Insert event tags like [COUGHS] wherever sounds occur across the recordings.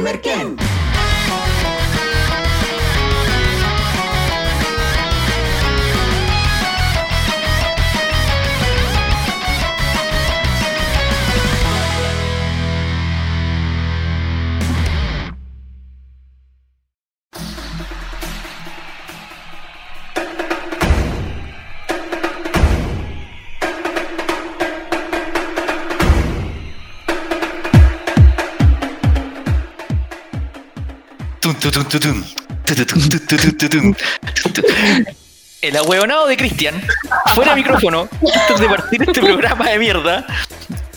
con El ahueonado de Cristian, fuera micrófono, antes de partir este programa de mierda,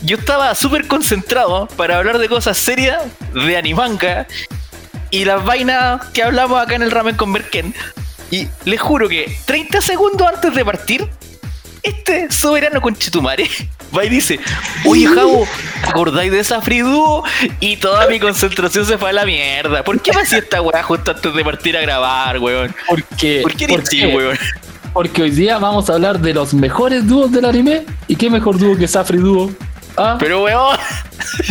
yo estaba súper concentrado para hablar de cosas serias, de animanga y las vainas que hablamos acá en el ramen con Merken. Y les juro que 30 segundos antes de partir, este soberano con Chetumare va y dice, oye Javo, ¿acordáis de esa Friduo? Y toda mi concentración se fue a la mierda. ¿Por qué me hacía esta weá justo antes de partir a grabar, weón? ¿Por qué ¿por qué? weón? Porque hoy día vamos a hablar de los mejores dúos del anime. ¿Y qué mejor dúo que Safri Dúo? ¿Ah? Pero weón, [LAUGHS]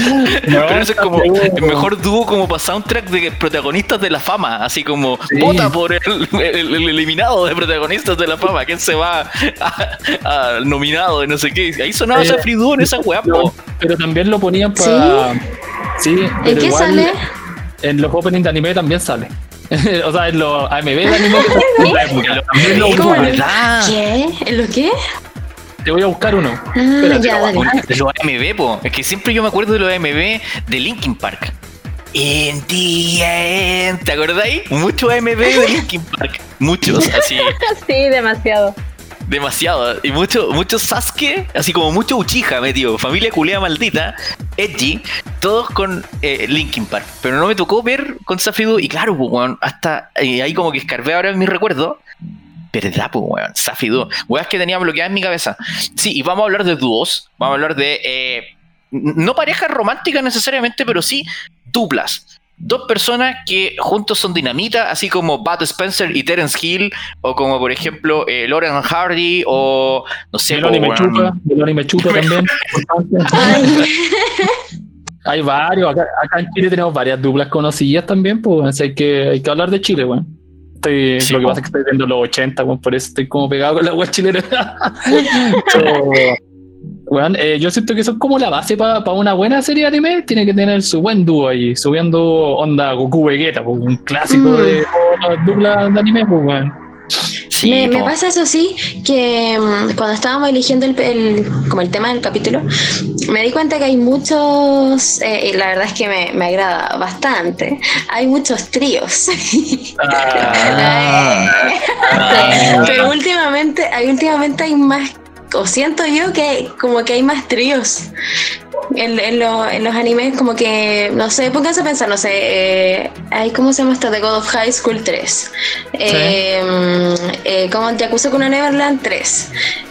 No, pero eso es como el mejor dúo como para soundtrack de protagonistas de la fama, así como Sí. vota por el, el- el eliminado de protagonistas de la fama, quién se va a- al nominado de no sé qué. Ahí sonaba Eh, esa Friduo en esa weá, Pero, también lo ponían para. Sí. ¿En qué igual sale? En los openings de anime también sale. [LAUGHS] o sea, en los AMV de anime. [LAUGHS] ¿Qué? ¿En lo qué? Te voy a buscar uno. Ah, Espérate, ya, lo los AMV, po. Es que siempre yo me acuerdo de los AMV de Linkin Park. In the end, ¿te acordáis? Muchos AMV de Linkin Park. Muchos, [LAUGHS] así, Sí, demasiado. demasiado. Y mucho, mucho Sasuke, así como mucho Uchiha metido. Familia culea maldita, Edgy, todos con eh, Linkin Park. Pero no me tocó ver con Safidu. Y claro, pues, weón, hasta eh, ahí como que escarbé ahora en mi recuerdo. ¿Verdad, pues, weón? Safi dúo. Weas que tenía bloqueadas en mi cabeza. Sí, y vamos a hablar de dúos. Vamos a hablar de. eh, no parejas románticas necesariamente, pero sí duplas. Dos personas que juntos son dinamita, así como Bud Spencer y Terence Hill, o como por ejemplo eh, Lauren Hardy, o no sé, Meloni po, me chupa. Meloni me chupa también. Ay, [LAUGHS] Hay varios. Acá, acá en Chile tenemos varias duplas conocidas también. Pues así hay que, hay que hablar de Chile, weón. Estoy, Sí, lo que pasa es que estoy viendo los 80, weón, por eso estoy como pegado con la web chilena. [LAUGHS] Pero, weón, eh, yo siento que eso es como la base para una buena serie de anime. Tiene que tener su buen dúo ahí, subiendo onda Goku Vegeta, un clásico Mm. de duplas de anime, pues, weón. Sí, me, pasa eso sí, que mm, cuando estábamos eligiendo el, el- como el tema del capítulo, me di cuenta que hay muchos, eh, y la verdad es que me, me agrada bastante, hay muchos tríos. [LAUGHS] Ah. Pero últimamente, hay, últimamente hay más, o siento yo que como que hay más tríos. En, en lo- en los animes como que, no sé, pónganse a pensar, no sé, eh, hay, ¿cómo se llama esta? The God of High School 3. Eh, eh, como Yakuza Kuno Neverland 3.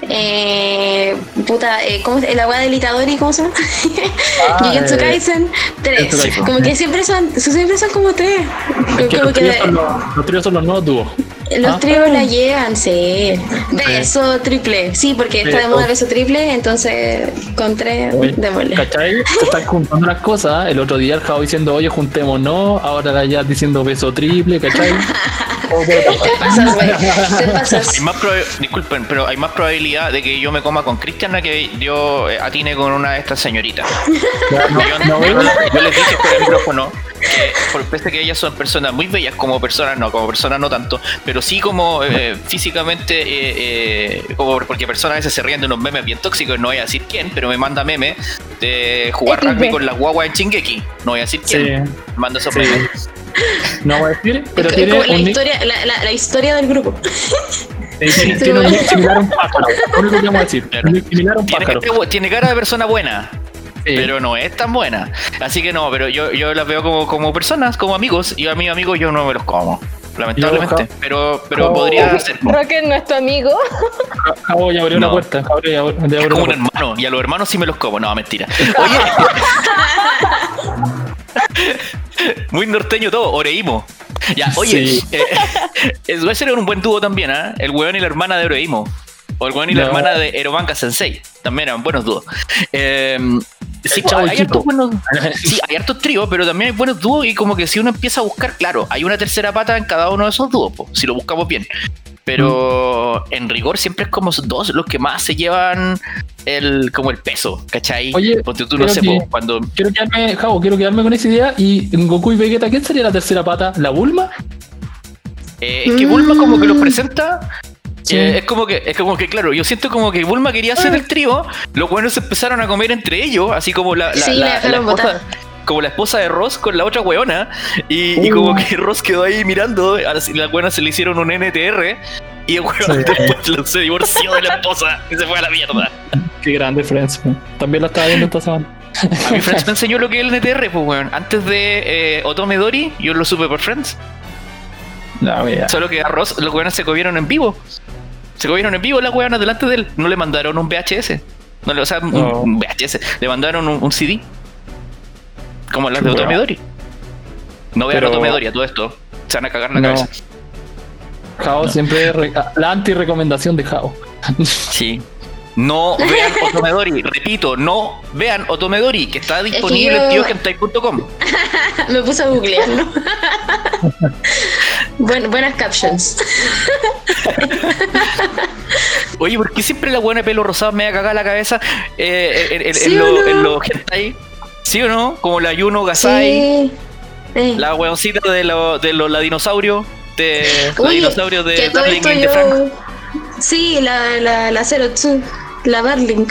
Eh, puta, eh, ¿cómo, la weá del Itadori, ¿cómo se llama? [LAUGHS] Jujutsu eh, Kaisen 3. Jujutsu Kaisen, Como que siempre son, siempre son como tres. Es que Como los que tríos, son los, los tríos son los nuevos dúos. Los Ah. tríos la llevan, sí. Beso triple. Sí, porque está de Beso. moda beso triple, entonces con tres, démosle. ¿Cachai? Se están juntando las cosas. El otro día el Jao diciendo, oye, juntémonos. Ahora la ya diciendo beso triple, ¿cachai? O puede pasar. Te pasas. Hay más disculpen, pero hay más probabilidad de que yo me coma con Cristian a que yo eh, atine con una de estas señoritas. Ya, [LAUGHS] no, Yo, no, yo les dije por el micrófono por pese que ellas son personas muy bellas como personas, no, como personas no tanto, pero sí como eh, físicamente, eh, eh, como porque personas a veces se ríen de unos memes bien tóxicos, no voy a decir quién, pero me manda memes de jugar rugby con las guaguas en Chingeki, no voy a decir quién, Sí, manda esos sí. memes. no voy a decir, pero Es tiene la un, historia, la, la- la historia del grupo. tiene, tiene un nick similar a un pájaro. Lo único que vamos a decir. Claro. Un nick similar a un Tiene, pájaro. cara- tiene cara de persona buena. Pero no es tan buena. Así que no, pero yo, yo las veo como, como personas, como amigos, y a mis amigos yo no me los como. Lamentablemente, Yo, pero, pero podría ser. Roque es nuestro amigo. Jao ya abrió No. la puerta. Jao ya abrió ya Es abrió como un puerta. hermano, y a los hermanos sí me los como. No, mentira. [LAUGHS] Oye. [LAUGHS] Muy norteño todo, Oreimo. Ya, oye, Sí. eh, [LAUGHS] eso va a ser un buen dúo también, ¿ah? El weón y la hermana de Oreimo. O el weón y la hermana de Erobanka Sensei. También eran buenos dúos. Eh, Sí, chavo hay, hartos buenos, sí, hay hartos tríos, pero también hay buenos dúos y como que si uno empieza a buscar, claro, hay una tercera pata en cada uno de esos dúos, po, si lo buscamos bien. Pero Mm. en rigor siempre es como dos los que más se llevan el como el peso, ¿cachai? Oye, Ponte tú, no sé, que- cuando... Quiero quedarme, Javo, quiero quedarme con esa idea. Y en Goku y Vegeta, ¿quién sería la tercera pata? ¿La Bulma? eh, es que Bulma como que los presenta... Sí. eh, es como que, es como que, claro, yo siento como que Bulma quería hacer el trío, los buenos se empezaron a comer entre ellos, así como la, la, Sí, la- la esposa, como la esposa de Ross con la otra weona, y, y Uh. como que [LAUGHS] Ross quedó ahí mirando, a las, las weonas se le hicieron un NTR, y el weón Sí. después [LAUGHS] se divorció de la esposa y se fue a la mierda. Qué grande Friends. man. También la estaba viendo esta semana. A mí Friends [LAUGHS] me enseñó lo que es el NTR, pues weón. Antes de eh, Otome Dori, yo lo supe por Friends. Wea. Solo que a Ross los weones se comieron en vivo. Se comieron en vivo las weonas delante de él. No le mandaron un VHS. No le, o sea, un- un VHS. Le mandaron un, un CD. Como las Qué de Otome weón. Dori. No vean Pero- Otome Dori a todo esto. Se van a cagar la No. cabeza. Jao siempre re- la anti-recomendación de Jao. [LAUGHS] Sí. No vean Otomedori, repito, no vean Otomedori, que está disponible yo- en tiohentai.com. [LAUGHS] Me puse a googlearlo. [LAUGHS] Buen- buenas captions. [LAUGHS] Oye, ¿por qué siempre la buena de pelo rosado me va a cagar la cabeza eh, en, en- ¿Sí en o lo- no? en los hentai? ¿Sí o no? Como la Yuno Gasai, Sí. La weoncita de los de los la dinosaurio, de la Oye, dinosaurio de Darling in the Frank. yo... Sí, la, la, la 02, la Darling.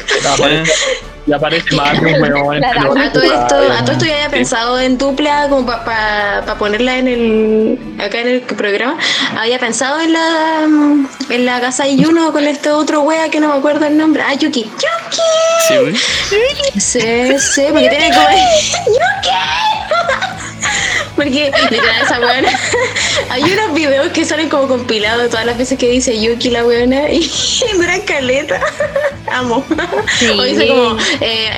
Ya aparece, [LAUGHS] ya más. A todo esto, a todo esto yo había pensado en dupla como para ponerla en el acá en el programa. Había pensado en la mm, en la casa de Yuno con este otro wea que no me acuerdo el nombre. Ah, Yuki. Yuki. Sí. Sí, sí, porque tiene como Yuki. [LAUGHS] Porque literal esa weona. [LAUGHS] Hay unos videos que salen como compilados todas las veces que dice Yuki la weona y [LAUGHS] duran caleta. [LAUGHS] Amo. Sí. O dice como eh,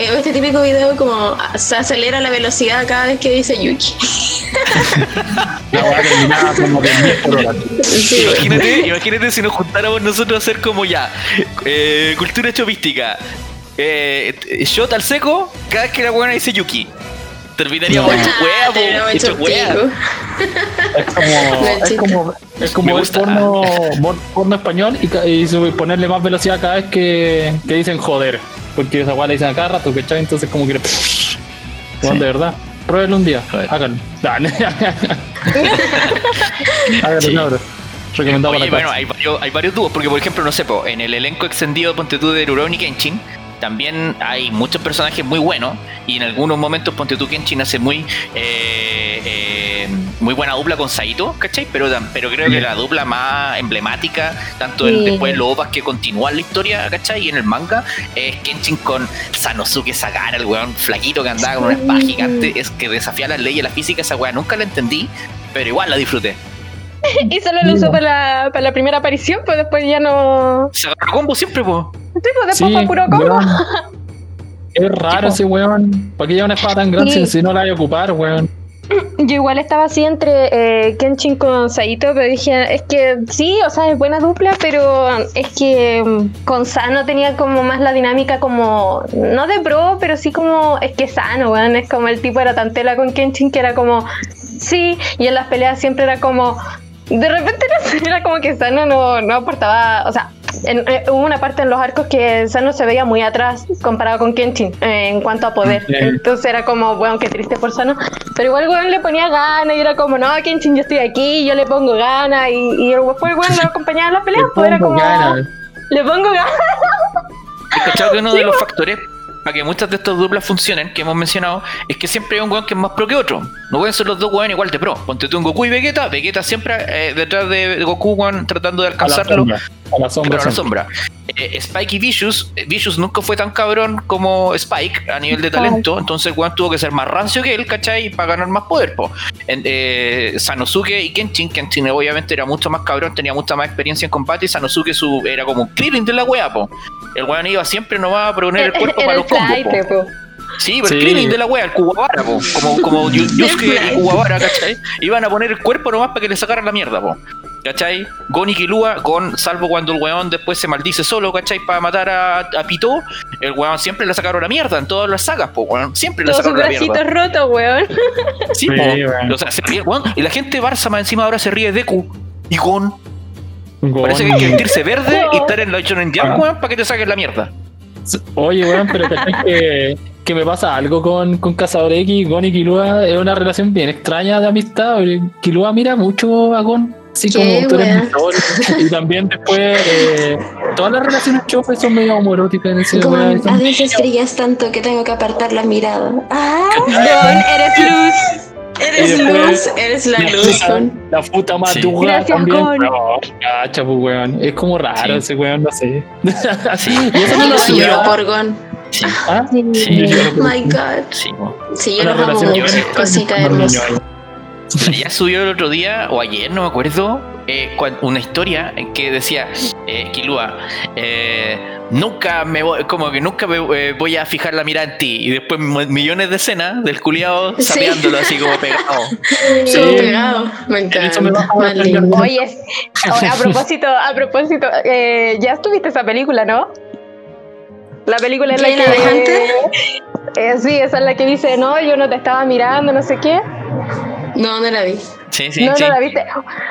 eh, este típico video como se acelera la velocidad cada vez que dice Yuki. La weá terminaba como de 10 por hora. Sí, Imagínate, imagínate si nos juntáramos nosotros a hacer como ya, eh, cultura chopística. Eh, shot al seco, cada vez que la buena dice Yuki. Terminaríamos hecho Ah, hueá, terminamos po, hecho pico. Es [LAUGHS] como, es como, es como ver porno, por- porno español y, y ponerle más velocidad cada vez que, que dicen joder. Porque esa weá la dicen a cada rato, ¿cachai? Entonces como que... Weón, de verdad. Pruébenlo un día. Háganlo. [LAUGHS] Dale. [LAUGHS] Háganlo, Sí. cabros. Recomendado Oye, para bueno, la hay varios, hay varios dúos, porque por ejemplo, no sé, po, en el elenco extendido Ponte tú de Rurouni Kenshin, también hay muchos personajes muy buenos, y en algunos momentos Ponte tú Kenshin hace muy eh, eh, muy buena dupla con Saito, ¿cachai? Pero, pero creo que la dupla más emblemática, tanto en, Sí. después de los OVAs que continúan la historia, ¿cachai? Y en el manga, es Kenshin con Sanosuke Sagara, el weón flaquito que andaba con una espada gigante, es que desafía las leyes de la física, esa weá nunca la entendí, pero igual la disfruté. [LAUGHS] Y solo lo usó para la, para la primera aparición, pues después ya no. Se agarró combo siempre, po. Sí, pues después Sí, puro combo. [LAUGHS] Es raro ese weón. ¿Para qué lleva una espada tan grande Sí. si no la hay a ocupar, weón? [CLEARS THROAT] Yo igual estaba así entre eh, Kenshin con Saito, pero dije, es que sí, o sea, es buena dupla, pero es que mm, con Sano tenía como más la dinámica como, no de pro, pero sí como, es que Sano, weón, es como el tipo era tan tela con Kenshin que era como, sí, y en las peleas siempre era como, de repente [LAUGHS] era como que Sano no, no aportaba, o sea, en- eh, hubo una parte en los arcos que Sano se veía muy atrás comparado con Kenshin eh, en cuanto a poder. Entonces era como, bueno, qué triste por Sano. Pero igual, weón, le ponía ganas y era como, no, Kenshin, yo estoy aquí, yo le pongo ganas. Y, y después, weón, lo acompañaba en las peleas, pues era pongo como, ganas. le pongo ganas. ¿Has cachado que uno de los factores para que muchas de estas duplas funcionen, que hemos mencionado, es que siempre hay un weón que es más pro que otro. No pueden ser los dos weones igual de pro. Ponte tú en Goku y Vegeta, Vegeta siempre eh, detrás de Goku, weón, tratando de alcanzarlo. A la sombra. Pero a la sombra. Eh, Spike y Vicious, eh, Vicious nunca fue tan cabrón como Spike a nivel de talento, entonces weón tuvo que ser más rancio que él, ¿cachai? Para ganar más poder, po. En- eh, Sanosuke y Kenshin, Kenshin obviamente era mucho más cabrón, tenía mucha más experiencia en combate, y Sanosuke su, era como un Krillin de la wea, po. El weón iba siempre nomás a poner el [LAUGHS] cuerpo para los combos, po. po. Sí, pero Sí. el Krillin de la wea, el Kuwabara, po. Como, como [LAUGHS] Yu- Yusuke y Kuwabara, ¿cachai? Iban a poner el cuerpo nomás para que le sacaran la mierda, po. ¿cachai? Gon y Kilua, Gon, salvo cuando el weón después se maldice solo, ¿cachai? Para matar a, a Pito, el weón siempre le sacaron la mierda en todas las sagas, pues, weón. Siempre le sacaron la mierda. bracitos rotos, weón. Sí, Sí, po. weón. O sea, se ríe, weón. Y la gente Barça más encima ahora se ríe de Deku y Gon. Gon. Parece que hay que vestirse verde y estar en la Shonen Jump, weón, para que te saquen la mierda. Oye, weón, pero ¿cachai que, que me pasa algo con, con Cazador X, Gon y Kilua es una relación bien extraña de amistad. Kilua mira mucho a Gon, así como tú eres mi. Y también después, eh, todas las relaciones chofes son medio homoeróticas en ese weá, a veces brillas tanto que tengo que apartar la mirada. Ah, [LAUGHS] Gon, eres luz. Eres luz, eres la luz. La puta Sí. matuga Gracias, también. No, pues, weón. Es como raro Sí. ese weón, no sé. [LAUGHS] Sí. y eso no lo Yo lloro por Gon. Sí, ¿Ah? Sí. My God. sí. Sí, yo los amo mucho. Cosita hermosa. Ya subió el otro día, o ayer, no me acuerdo, eh, una historia en que decía, eh, Kilua, eh, nunca me voy, como que nunca me eh, voy a fijar la mirada en ti. Y después mi- millones de escenas del culiado [LAUGHS] Sí. sapeándolo así como pegado. [LAUGHS] Sí. Pegado. Me encanta. lindo. Oye, a propósito, a propósito, eh, ya estuviste esa película, ¿no? La película en la ¿Qué, que. de Hunter? [LAUGHS] Eh, sí, esa es la que dice, no, yo no te estaba mirando, no sé qué. No, no la vi. Sí, sí, no, sí. no la viste.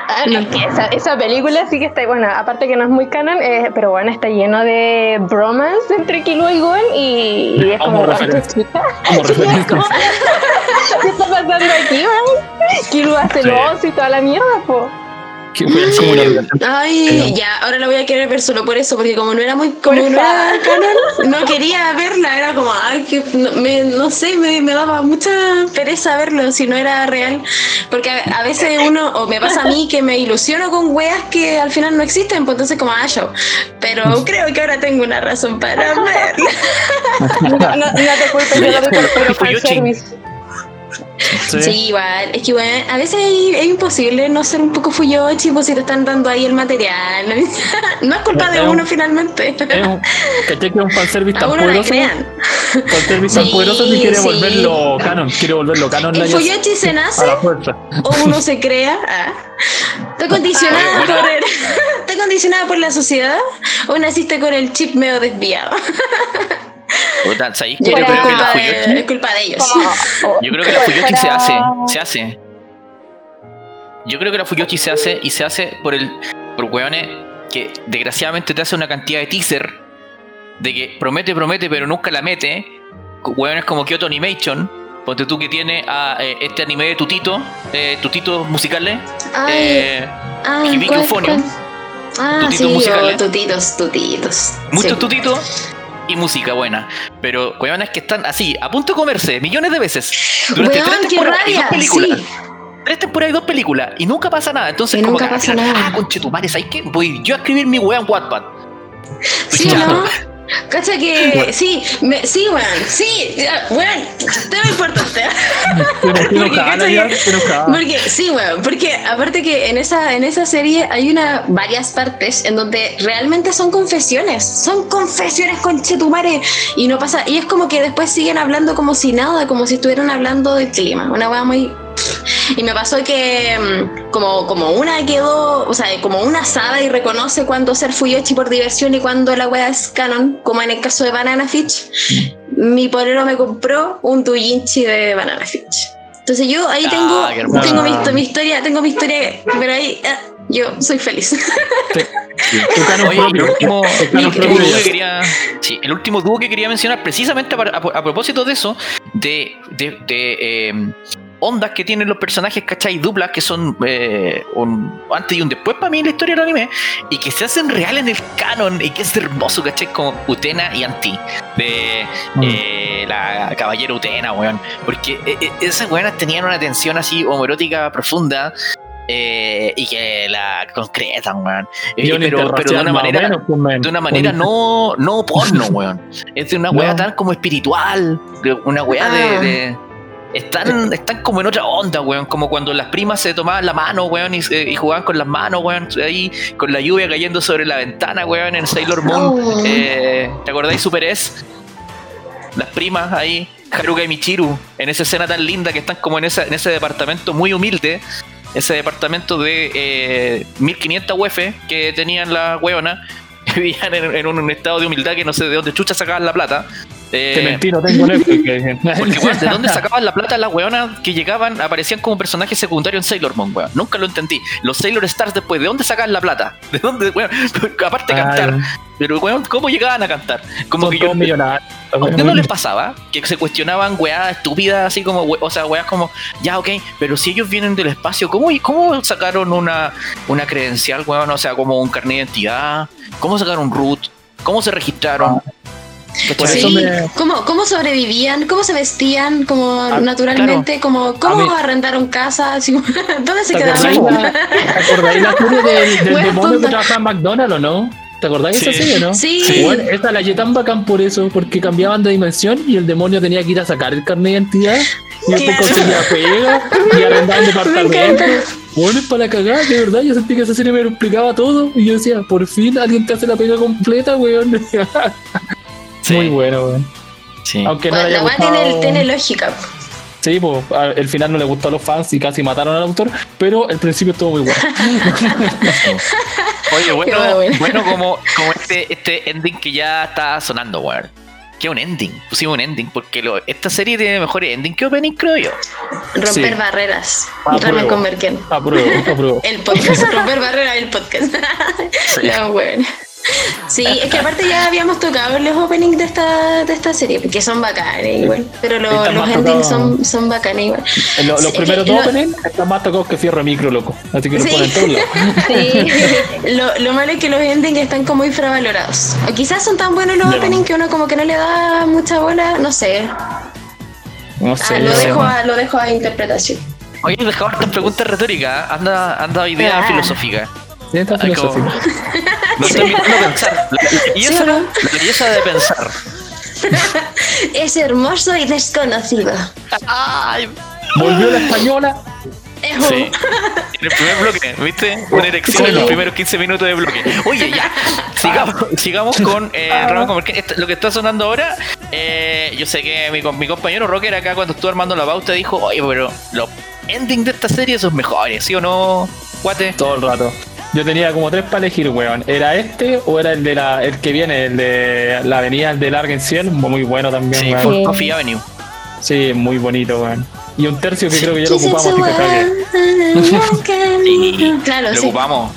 Ah, no. Es que esa, esa película sí que está, bueno, aparte que no es muy canon, eh, pero bueno, está lleno de bromance entre Killua y Gon y, y es Como sí, ¿qué está pasando aquí, man? Killua celoso y toda la mierda, po. [LAUGHS] Que fue como una. Ay, ya, ahora la voy a querer ver solo por eso, porque como no era muy, como no era canon, no quería verla, era como, ay, que no, me, no sé, me, me daba mucha pereza verlo si no era real, porque a, a veces uno, o me pasa a mí que me ilusiono con weas que al final no existen, pues entonces como, ah, show, pero creo que ahora tengo una razón para verla. No, [LAUGHS] no, no te culpes, yo lo vi por. [LAUGHS] Sí. Sí, igual. Es que, bueno, a veces es, imposible no ser un poco fuyochi, pues si te están dando ahí el material. [LAUGHS] No es culpa de un- uno finalmente. Es un, ¿cachai que es un fanservice tan poderoso? Fanservice tan Sí, poderoso que quiere sí. volverlo canon. Quiere volverlo canon. la ¿El Yas- fuyochi se nace o uno se crea? Ah. ¿Está condicionada, Ah, por el- [LAUGHS] ¿Está condicionada por la sociedad o naciste con el chip medio desviado? [LAUGHS] Puta, ¿sabéis qué? Yo Yo creo que creo es la culpa, de, Fuyoshi, es culpa de ellos. Yo creo que la Fuyoshi se hace, se hace. Yo creo que la Fuyoshi se hace y se hace por el por hueones que desgraciadamente te hace una cantidad de teaser de que promete, promete, pero nunca la mete. Hueones como Kyoto Animation, ponte tú que tiene a eh, este anime de Tutito, eh, Tutito musicales. Ay, eh, ah, Hibiki. Ah, Tutitos sí, musicales. oh, tutitos, tutitos. muchos Sí. tutitos y música buena. Pero hueones que están así, a punto de comerse millones de veces. Durante Weón, tres qué temporadas y dos películas. sí. Tres temporadas y dos películas. Y nunca pasa nada. Entonces, Y como nunca que pasa nada. Ah, conchetumare, ¿sabes qué? Voy yo a escribir mi weá en Wattpad. Sí. ¿no? Cacha que sí, me, sí, weón, sí, weón, tema importante. No Porque. Porque sí, weón, porque aparte que en esa, en esa serie hay una varias partes en donde realmente son confesiones, son confesiones con Chetumare y no pasa, y es como que después siguen hablando como si nada, como si estuvieran hablando del clima, una weá muy [LAUGHS] y me pasó que mm, como, como una quedó, o sea, como una sabe y reconoce cuándo ser Fuyoshi por diversión y cuándo la wea es canon, como en el caso de Banana Fish, mi polero me compró un Dujinchi de Banana Fish. Entonces yo ahí Ah, tengo, tengo mi, mi historia, tengo mi historia, pero ahí ah, yo soy feliz. [LAUGHS] El último, dúo que quería, sí, el último dúo que quería mencionar, precisamente a, a- a propósito de eso, de, de, de, eh, ondas que tienen los personajes, ¿cachai? Duplas que son eh, un antes y un después para mí en la historia del anime, y que se hacen real en el canon, y que es hermoso, ¿cachai? Como Utena y Anti, de Mm. eh, la caballera Utena, weón. Porque eh, esas weonas tenían una tensión así homoerótica profunda. eh, y que la concretan, weón. Eh, pero, pero de una manera menos, pues, de una manera no, no porno, weón. Es de una weá [LAUGHS] tan como espiritual, una weá de, Ah. de- Están, están como en otra onda, weón. Como cuando las primas se tomaban la mano, weón, y, se- y jugaban con las manos, weón. Ahí con la lluvia cayendo sobre la ventana, weón, en Sailor Moon. Eh, ¿Te acordáis, Super S? Las primas ahí, Haruka y Michiru, en esa escena tan linda que están como en, esa, en ese departamento muy humilde. ese departamento de eh, 1500 UF que tenían las hueonas, que [LAUGHS] vivían en, en un estado de humildad que no sé de dónde chucha sacaban la plata. Eh, Te mentí, no tengo Netflix. [LAUGHS] porque, weón, ¿de dónde [LAUGHS] sacaban la plata las weonas que llegaban, aparecían como personajes secundarios en Sailor Moon, weón? Nunca lo entendí. Los Sailor Stars después, ¿de dónde sacaban la plata? [LAUGHS] ¿De dónde, weón? Aparte de cantar. Pero, weón, ¿cómo llegaban a cantar? Como Son que yo, todos millonarios. ¿A ustedes no les pasaba que se cuestionaban weas estúpidas, así como, we- o sea, weas como, ya, ok, pero si ellos vienen del espacio, ¿cómo, cómo sacaron una, una credencial, weón? O sea, como un carnet de identidad, ¿cómo sacaron un root? ¿Cómo se registraron? Por Sí, eso me- ¿Cómo, ¿Cómo sobrevivían? ¿Cómo se vestían? Como Ah, naturalmente, como, ¿cómo A mí- arrendaron casa? [LAUGHS] Así, ¿Dónde se ¿Te quedaban? acordáis la, ¿te acordáis la serie del, del demonio que trabajaba en McDonald's o no? ¿Te acordáis de esa Sí. serie, no? Sí. Bueno, esa la hallé tan bacán por eso, porque cambiaban de dimensión y el demonio tenía que ir a sacar el carnet de identidad y Claro. conseguía pega y arrendaban [LAUGHS] departamento. Bueno, es para cagar, de verdad, yo sentí que esa serie me lo explicaba todo y yo decía, por fin alguien te hace la pega completa, weón. [LAUGHS] Sí, Muy bueno, weón. sí. Aunque no Bueno, le haya la weá tiene, gustado... tiene lógica. Sí, pues el final no le gustó a los fans y casi mataron al autor, pero el principio estuvo muy bueno. [LAUGHS] Oye, bueno, bueno. bueno como, como este, este ending que ya está sonando, weón. Que un ending, pusimos un ending, porque lo- esta serie tiene mejores ending que opening, creo yo. Romper Sí. barreras. Ramen con Merkel. Apruebo, apruebo. El podcast. [LAUGHS] Romper barreras, el podcast. Sí. [LAUGHS] No, bueno. Sí, es que aparte ya habíamos tocado los openings de esta, de esta serie, porque son bacanes igual. Pero lo- los endings son, son bacanes igual. En lo- los Sí, primeros que dos lo- openings están más tocados que Fierro Micro, loco. Así que los Sí. ponen en todos lados. [LAUGHS] Sí. Lo, lo malo es que los endings están como infravalorados. O quizás son tan buenos los Ya. openings que uno como que no le da mucha bola, no sé. No Ah, sé. lo, no sé, dejo a, lo dejo a interpretación. Oye, dejaba estas preguntas retóricas, anda, anda idea Ah. filosófica. [LAUGHS] Sí, filosófico. Lo estoy pensar. La, [LAUGHS] ¿Sí belleza, o no? la belleza de pensar. [LAUGHS] Es hermoso y desconocido. Ay, Volvió la española. Sí. En el primer bloque, ¿viste? Una erección en los primeros 15 minutos de bloque. Oye, ya. Sigamos, sigamos con eh, Ramón Comerquén. Esto- Lo que está sonando ahora, eh, yo sé que mi, com- mi compañero Rocker acá cuando estuvo armando la pauta dijo, oye, pero los endings de esta serie son mejores, ¿sí o no, guate? Todo el rato. Yo tenía como tres para elegir, weón. ¿Era este o era el de la, el que viene, el de la avenida de Largenciel? Muy bueno también, Sí, weón. Coffee Avenue. Sí, muy bonito, weón. Y un tercio que creo que ya lo ocupamos. [LAUGHS] Sí, Claro, lo sí. ocupamos.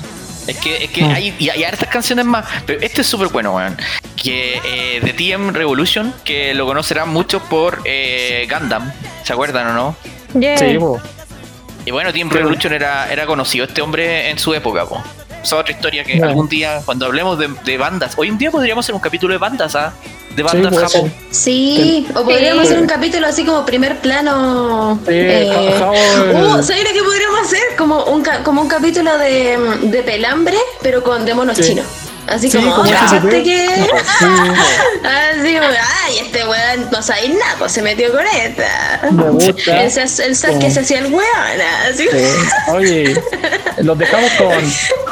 Es que, es que Mm. hay, y hay hartas canciones más, pero este es súper bueno, weón. Que eh, de TM Revolution, que lo conocerán muchos por eh, Gundam, ¿se acuerdan o no? Yeah. Sí. Y bueno, Creo- Revolution era, era conocido este hombre en su época, po. Esa es otra historia que Bueno. algún día, cuando hablemos de, de bandas, hoy en día podríamos hacer un capítulo de bandas, ¿ah? De Sí, bandas Japón. ser. Sí, o podríamos Sí. hacer un capítulo así como primer plano. Sí, eh, uh, ¿Sabes lo que podríamos hacer? Como un, ca- como un capítulo de, de pelambre, pero con de monos Sí. chinos. Así Sí, como, como oh, ese ¿cachaste super- que? Sí, [LAUGHS] Así ay, este weón no sabe nada, pues se metió con esta. me gusta. El sac que se hacía el weón. Así. Sí. [LAUGHS] Oye, los dejamos con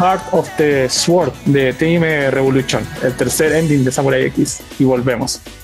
Heart of the Sword de Team Revolution, el tercer ending de Samurai X. Y volvemos.「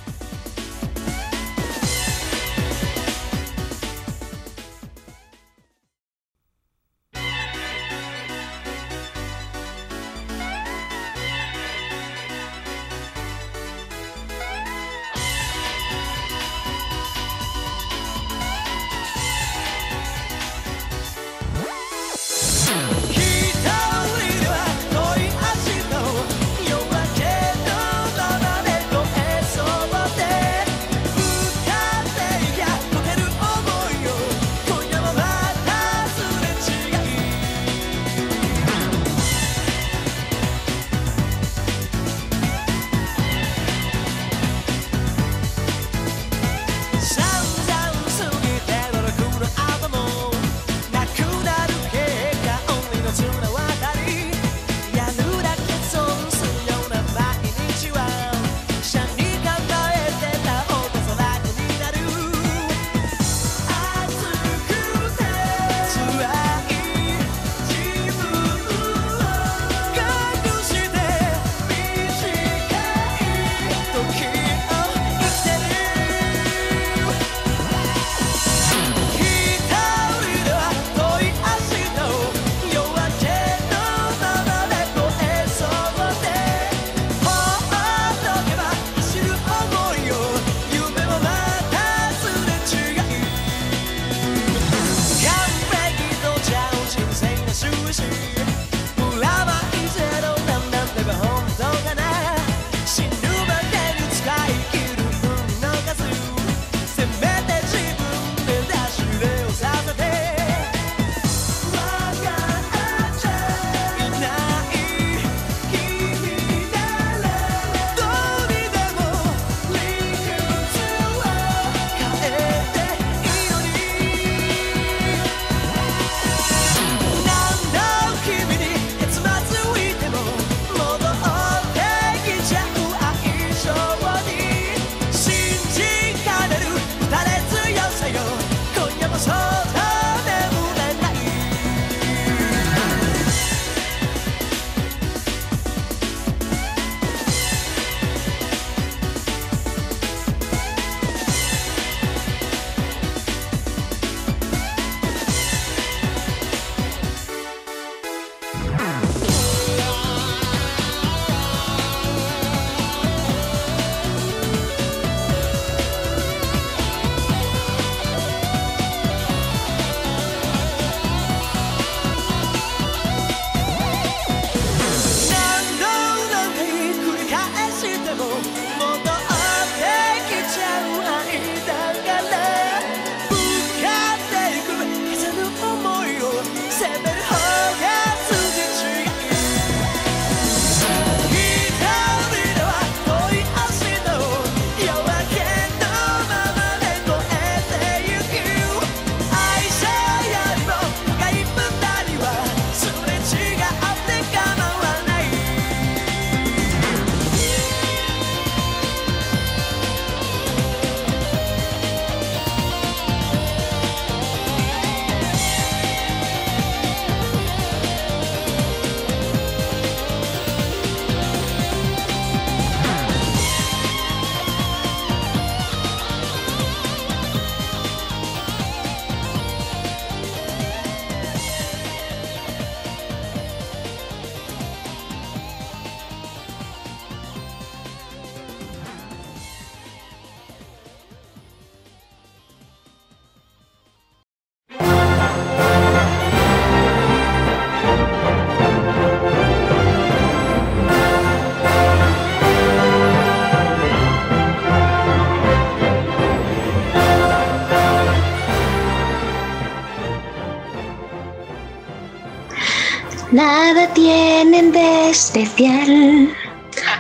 tienen de especial.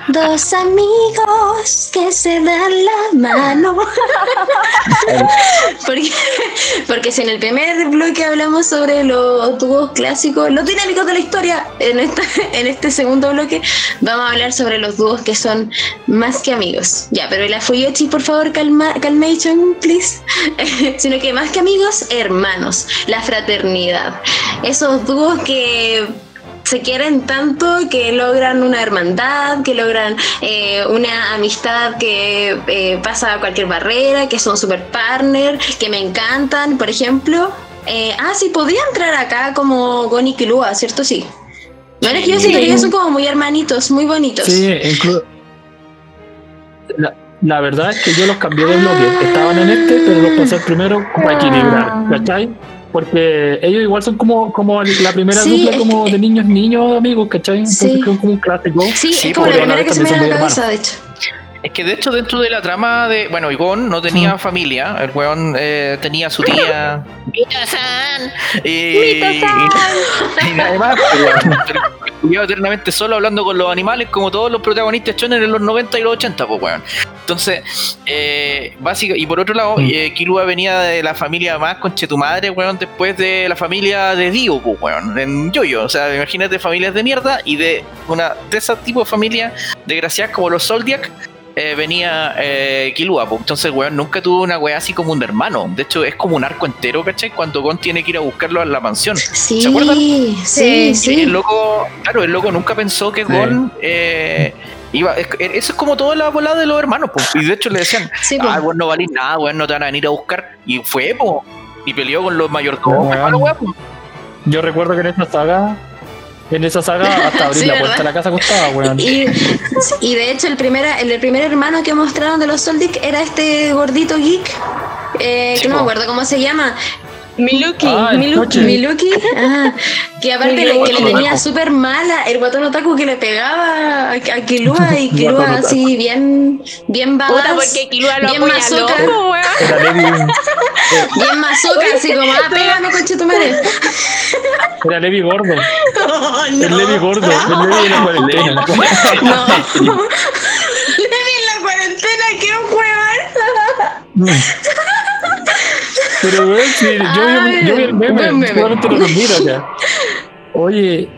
Dos amigos que se dan la mano. [LAUGHS] porque, porque si en el primer bloque hablamos sobre los dúos clásicos, los dinámicos de la historia, en, esta, [LAUGHS] en este segundo bloque vamos a hablar sobre los dúos que son más que amigos. Ya, pero la Fuyochi, por favor, calma, calmation, please. [LAUGHS] Sino que más que amigos, hermanos, la fraternidad. Esos dúos que se quieren tanto que logran una hermandad, que logran eh, una amistad que eh, pasa cualquier barrera, que son super partner, que me encantan, por ejemplo. Eh, ah, sí, podría entrar acá como Gon y Kilua, ¿cierto? Sí. Bueno, es que yo siento que ellos son como muy hermanitos, muy bonitos. Sí, incluso. La, la verdad es que yo los cambié de bloque. Estaban en este, pero los pasé primero para equilibrar, ¿cachai? Porque ellos igual son como, como la primera Sí, dupla como de niños niños amigos, ¿cachai? Entonces Sí. son como un clásico. Sí, Sí, es como la primera que se me también viene a la cabeza, de hecho. Es que de hecho dentro de la trama de... Bueno, Igon no tenía familia, el weón eh, tenía su tía... Mito-san. Y, y, y nada más, pues. Pero eternamente solo hablando con los animales como todos los protagonistas chones en los 90 y los 80, pues weón. Entonces, eh, básico, y por otro lado, Mm. eh, Killua venía de la familia más conchetumadre, weón, después de la familia de Dio, pues weón, en Yoyo. O sea, imagínate familias de mierda y de una de ese tipo de familias desgraciadas como los Zoldyak, eh, venía eh, Killua, pues. Entonces, weón, nunca tuvo una weá así como un hermano. De hecho, es como un arco entero, ¿cachai? Cuando Gon tiene que ir a buscarlo a la mansión. Sí, ¿Se acuerdan? sí, Sí. sí. Y el loco, claro, el loco nunca pensó que Sí. Gon eh, iba. es- eso es como toda la volada de los hermanos, pues. Y de hecho le decían, Sí, ah, vos no valís nada, weón, no te van a venir a buscar. Y fue, pues. Y peleó con los mayordomos. Yo recuerdo que en esa saga, en esa saga hasta abrir Sí, la puerta de la casa costaba, weón. Y, y de hecho el primer, el, el primer hermano que mostraron de los Soldic era este gordito geek, eh, que no me acuerdo cómo se llama, Miluki, Ah, Miluki. coche. Miluki, ah, que [LAUGHS] aparte le, que le tenía súper mala el guatón otaku que le pegaba a, a Kilua y [LAUGHS] Kilua así bien, bien Puta, porque lo bien Levi, [LAUGHS] bien masoca, así como, ah, pégame conche tu madre. era Levi gordo. Oh, El Levi gordo. El Levi de la cuarentena. No. Levi en la cuarentena, qué huevón. [LAUGHS] Pero, weón, sí, yo, vi- yo vi el meme, meme. seguramente lo miro acá. Oye,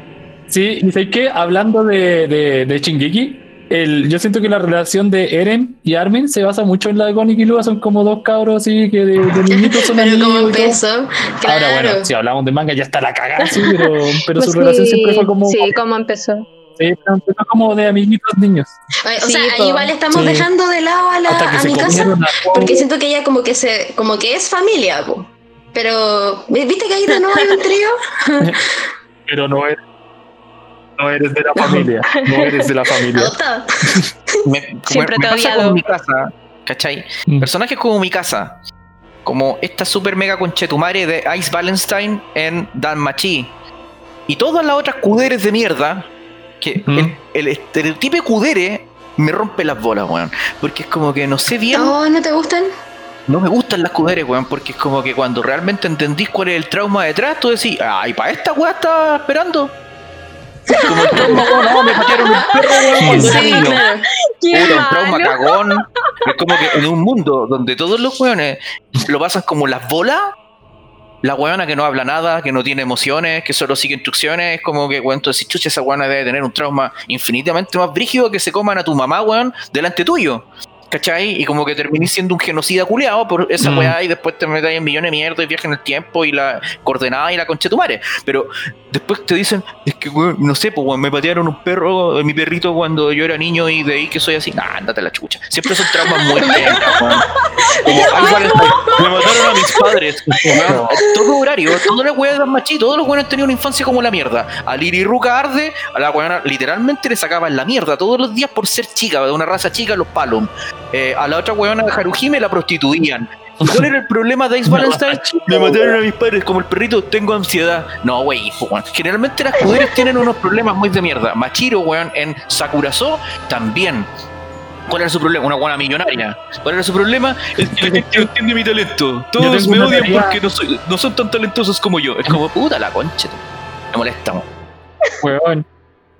sí, ¿y sabes qué? Hablando de, de, de Shingeki, el, yo siento que la relación de Eren y Armin se basa mucho en la de Gon y Killua, son como dos cabros así que de, de [LAUGHS] niñitos son Pero como empezó, claro. Ahora, bueno, si hablamos de manga ya está la cagada, sí, pero, pero Pues su relación siempre fue como, Sí, como empezó. Sí, como de amiguitos niños. O Sí, sea, ahí igual estamos Sí. dejando de lado a, la, a mi casa, porque siento que ella como que se, como que es familia, po. Pero, ¿viste que ahí de nuevo hay un trío? [LAUGHS] pero no eres, no eres de la familia, no eres de la familia. [LAUGHS] Me, Siempre me te he pasa con mi casa, ¿cachai? Mm. Personajes como mi casa, como esta super mega conchetumare de Ice Valentine en Dan Machi, y todas las otras cuderes de mierda, que Mm. el, el estereotipo de cudere me rompe las bolas, weón. Porque es como que no sé bien, Oh, ¿no te gustan? no me gustan las cuderes, weón, porque es como que cuando realmente entendís cuál es el trauma detrás, tú decís, ay, para esta weá estaba esperando. Como el trauma, weón, no, me patearon un perro, weón, cuando era Sí, niño. un trauma cagón. Es como que en un mundo donde todos los weones lo pasan como las bolas, la weona que no habla nada, que no tiene emociones, que solo sigue instrucciones, es como que, weón, decís, chucha, esa weona debe tener un trauma infinitamente más brígido que se coman a tu mamá, weón, delante tuyo. ¿Cachai? Y como que terminís siendo un genocida culeado por esa Mm. weá y después te metes en millones de mierda y viajes en el tiempo y la coordenada y la concha de tu madre. Pero después te dicen, es que, weón, no sé, pues, weón, me patearon un perro, eh, mi perrito cuando yo era niño y de ahí que soy así. Nah, ándate a la chucha. Siempre son traumas muy [LAUGHS] weón. Como, ay, me mataron a mis padres. Weón, todo horario, todas las weas de machi, todos los weones han tenido una infancia como la mierda. A Liri Ruka Arde, a la weona literalmente le sacaban la mierda todos los días por ser chica, de una raza chica, los Palom. Eh, a la otra weona de Harujime la prostituían. ¿Y ¿Cuál era el problema de Ice Valentine? [LAUGHS] Me mataron a mis padres como el perrito, tengo ansiedad. No, weón. Generalmente las mujeres tienen unos problemas muy de mierda. Machiro, weón, en Sakurazo también. ¿Cuál era su problema? Una buena millonaria. ¿Cuál era su problema? Es que la gente no entiende mi talento. Todos me odian porque no, soy- no son tan talentosos como yo. Es como, puta la concha. Me molesta. weón.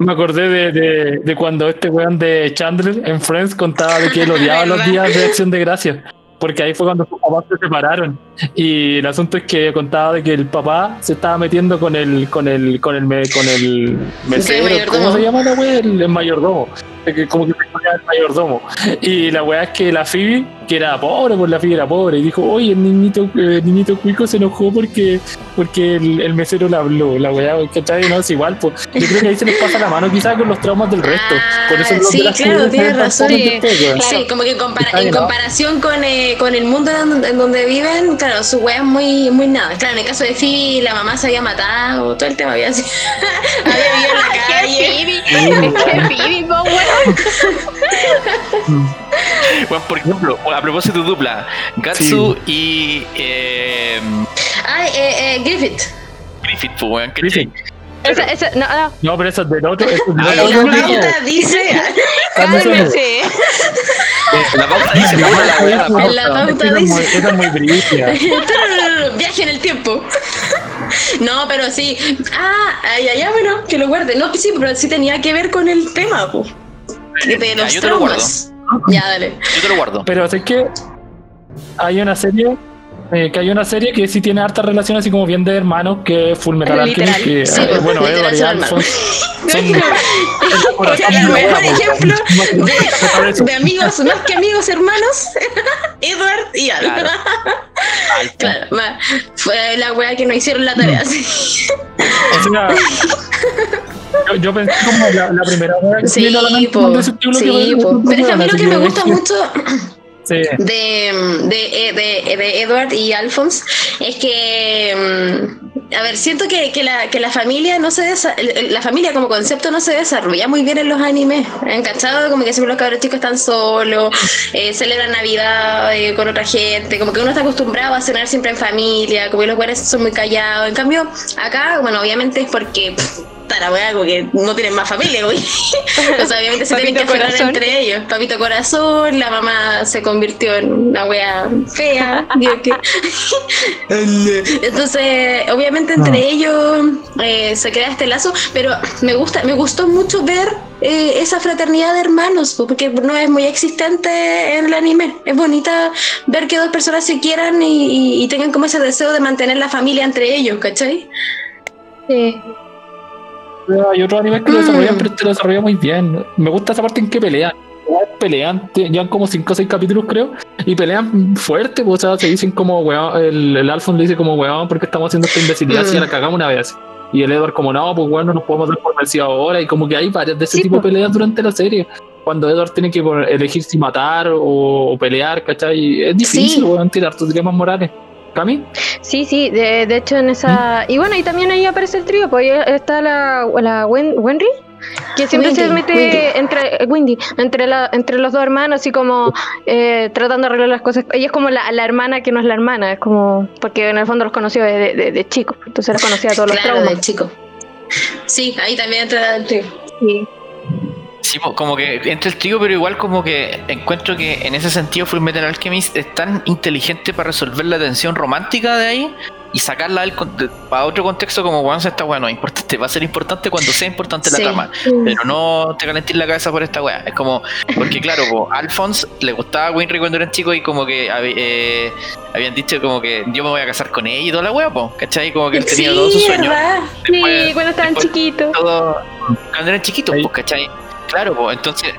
Weón. Me acordé de, de, de cuando este weón de Chandler en Friends contaba de que él [LAUGHS] odiaba los días de acción de gracia. Porque ahí fue cuando sus papás se separaron. Y el asunto es que contaba de que el papá se estaba metiendo con el, con el, con el, con el mesero. mayordomo. ¿Cómo se llama la wea? El, el mayordomo. Que como que el mayordomo. Y la weá es que la Phoebe, que era pobre, pues la Phoebe era pobre, y dijo, oye, el niñito, eh, el niñito cuico se enojó porque, porque el, el mesero le habló. La weá, ¿cachai? No es igual, pues. Yo creo que ahí se les pasa la mano quizás con los traumas del resto. Ah, Por eso los sí, de la claro, Phoebe tienes [LAUGHS] razón. Sí, weón. claro. Sí, como que en, compara- en comparación con, eh, con el mundo en donde, en donde viven, claro, su wea es muy, muy nada. Claro, en el caso de Phoebe, la mamá se había matado, todo el tema había sido. [LAUGHS] había vivido en la [LAUGHS] ¡Qué calle. Phoebe! ¡Qué Phoebe, po! [LAUGHS] Bueno, por ejemplo, a propósito de dupla, Gatsu y eh, Ay, eh, eh, Griffith. Griffith, pues, weón. Griffith. Esa, esa, no, no. No, pero eso es del otro. Eso es del Ah, otro La pauta dice. [LAUGHS] Cálmese. La pauta dice, la En la pauta dice. muy- Esa es muy brígida. Viaje en el tiempo. No, pero sí. Ah, ay, ay, bueno, que lo guarde. No, sí, pero sí tenía que ver con el tema, po. De los yo te lo traumas. Ya, dale. Yo te lo guardo. Pero es que hay una serie eh, que hay una serie que sí tiene harta relación así como bien de hermanos que es Full Metal. Alchemist que Sí, eh, pues, bueno y son [LAUGHS] el mejor ejemplo [LAUGHS] de, de amigos, más que amigos hermanos, [LAUGHS] Edward y Al. Claro. Fue la wea que no hicieron la tarea. O sea, yo, yo pensé como la, la primera wea que Sí, la po. que Sí, po. Pero es que a mí lo que me gusta mucho Sí. de, de, de, de Edward y Alphonse es que, mm, a ver, siento que, que, la, que la familia no se desa- la familia como concepto no se desarrolla muy bien en los animes. ¿Han cachado? Como que siempre los cabros chicos están solos, eh, celebran Navidad eh, con otra gente, como que uno está acostumbrado a cenar siempre en familia, como que los güeyes son muy callados. En cambio, acá, bueno, obviamente es porque... pff, puta la weá, como que no tienen más familia, güey. [LAUGHS] o sea, obviamente se tienen que aferrar corazón. entre ellos. Papito corazón, la mamá se convirtió en una wea fea. [LAUGHS] digo que- [LAUGHS] Entonces, obviamente entre ellos eh, se crea este lazo, pero me gusta, me gustó mucho ver eh, esa fraternidad de hermanos, po, porque no es muy existente en el anime. Es bonita ver que dos personas se quieran y, y- y tengan como ese deseo de mantener la familia entre ellos, ¿cachai? Sí. Hay otros animes que lo Mm. desarrollan, pero este lo desarrolla muy bien. Me gusta esa parte en que pelean. Pelean, llevan como 5 o 6 capítulos, creo, y pelean fuerte. pues, o sea, se dicen como weón. El, el Alphonse le dice como weón, porque estamos haciendo esta imbecilidad si ya la cagamos una vez. Y el Edward, como no, pues bueno, no nos podemos dar por vencido ahora. Y como que hay varias de ese Sí, tipo de pues. peleas durante la serie. Cuando Edward tiene que elegir si matar o, o pelear, ¿cachai? Es difícil, Sí. weón, tirar tus dilemas morales. ¿Cami? Sí, sí, de, de hecho en esa... Y bueno, y también ahí aparece el trío, pues ahí está la, la Wen- Wenry, que siempre se mete Wendy. entre... eh, Wendy, entre, la, entre los dos hermanos, así como eh, tratando de arreglar las cosas. Ella es como la, la hermana que no es la hermana, es como... Porque en el fondo los conoció de, de, de- de chicos, entonces los conocía todos los Claro, traumas. del chico. Sí, ahí también entra el trío. Sí. Sí, como que entre el trío, pero igual como que encuentro que en ese sentido Full Metal Alchemist es tan inteligente para resolver la tensión romántica de ahí y sacarla para otro contexto como bueno, esta weá no es importante, va a ser importante cuando sea importante Sí. la trama, pero no te calentís la cabeza por esta weá. Es como, porque claro, po, Alphonse le gustaba Winry cuando eran chicos y como que eh, habían dicho como que yo me voy a casar con ella y toda la weá, po, ¿cachai? Como que él tenía sí, todos sus sueños. Sí, cuando estaban chiquitos. cuando eran chiquitos, pues, ¿cachai? Claro, pues, entonces,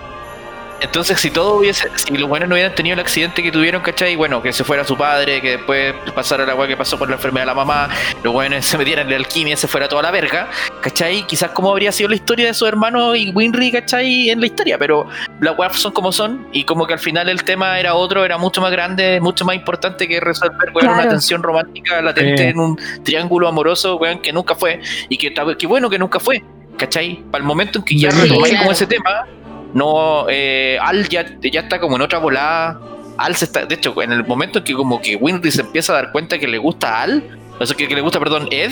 entonces si todo hubiese, si los buenos no hubieran tenido el accidente que tuvieron, ¿cachai? Bueno, que se fuera su padre, que después pasara la weá que pasó por la enfermedad de la mamá, los buenos [LAUGHS] se metieran en la alquimia, se fuera toda la verga, ¿cachai? Quizás cómo habría sido la historia de sus hermanos y Winry, ¿cachai? En la historia, pero las weas son como son, y como que al final el tema era otro, era mucho más grande, mucho más importante que resolver, weón, una tensión romántica latente Sí. en un triángulo amoroso, weón, que nunca fue, y que, tal vez- que bueno que nunca fue, ¿cachai? Para el momento en que ya Sí, retomáis claro. como ese tema, no, eh, Al ya, ya está como en otra volada. Al se está, de hecho, en el momento en que como que Winry se empieza a dar cuenta que le gusta a Al, o sea, que, que le gusta, perdón, Ed,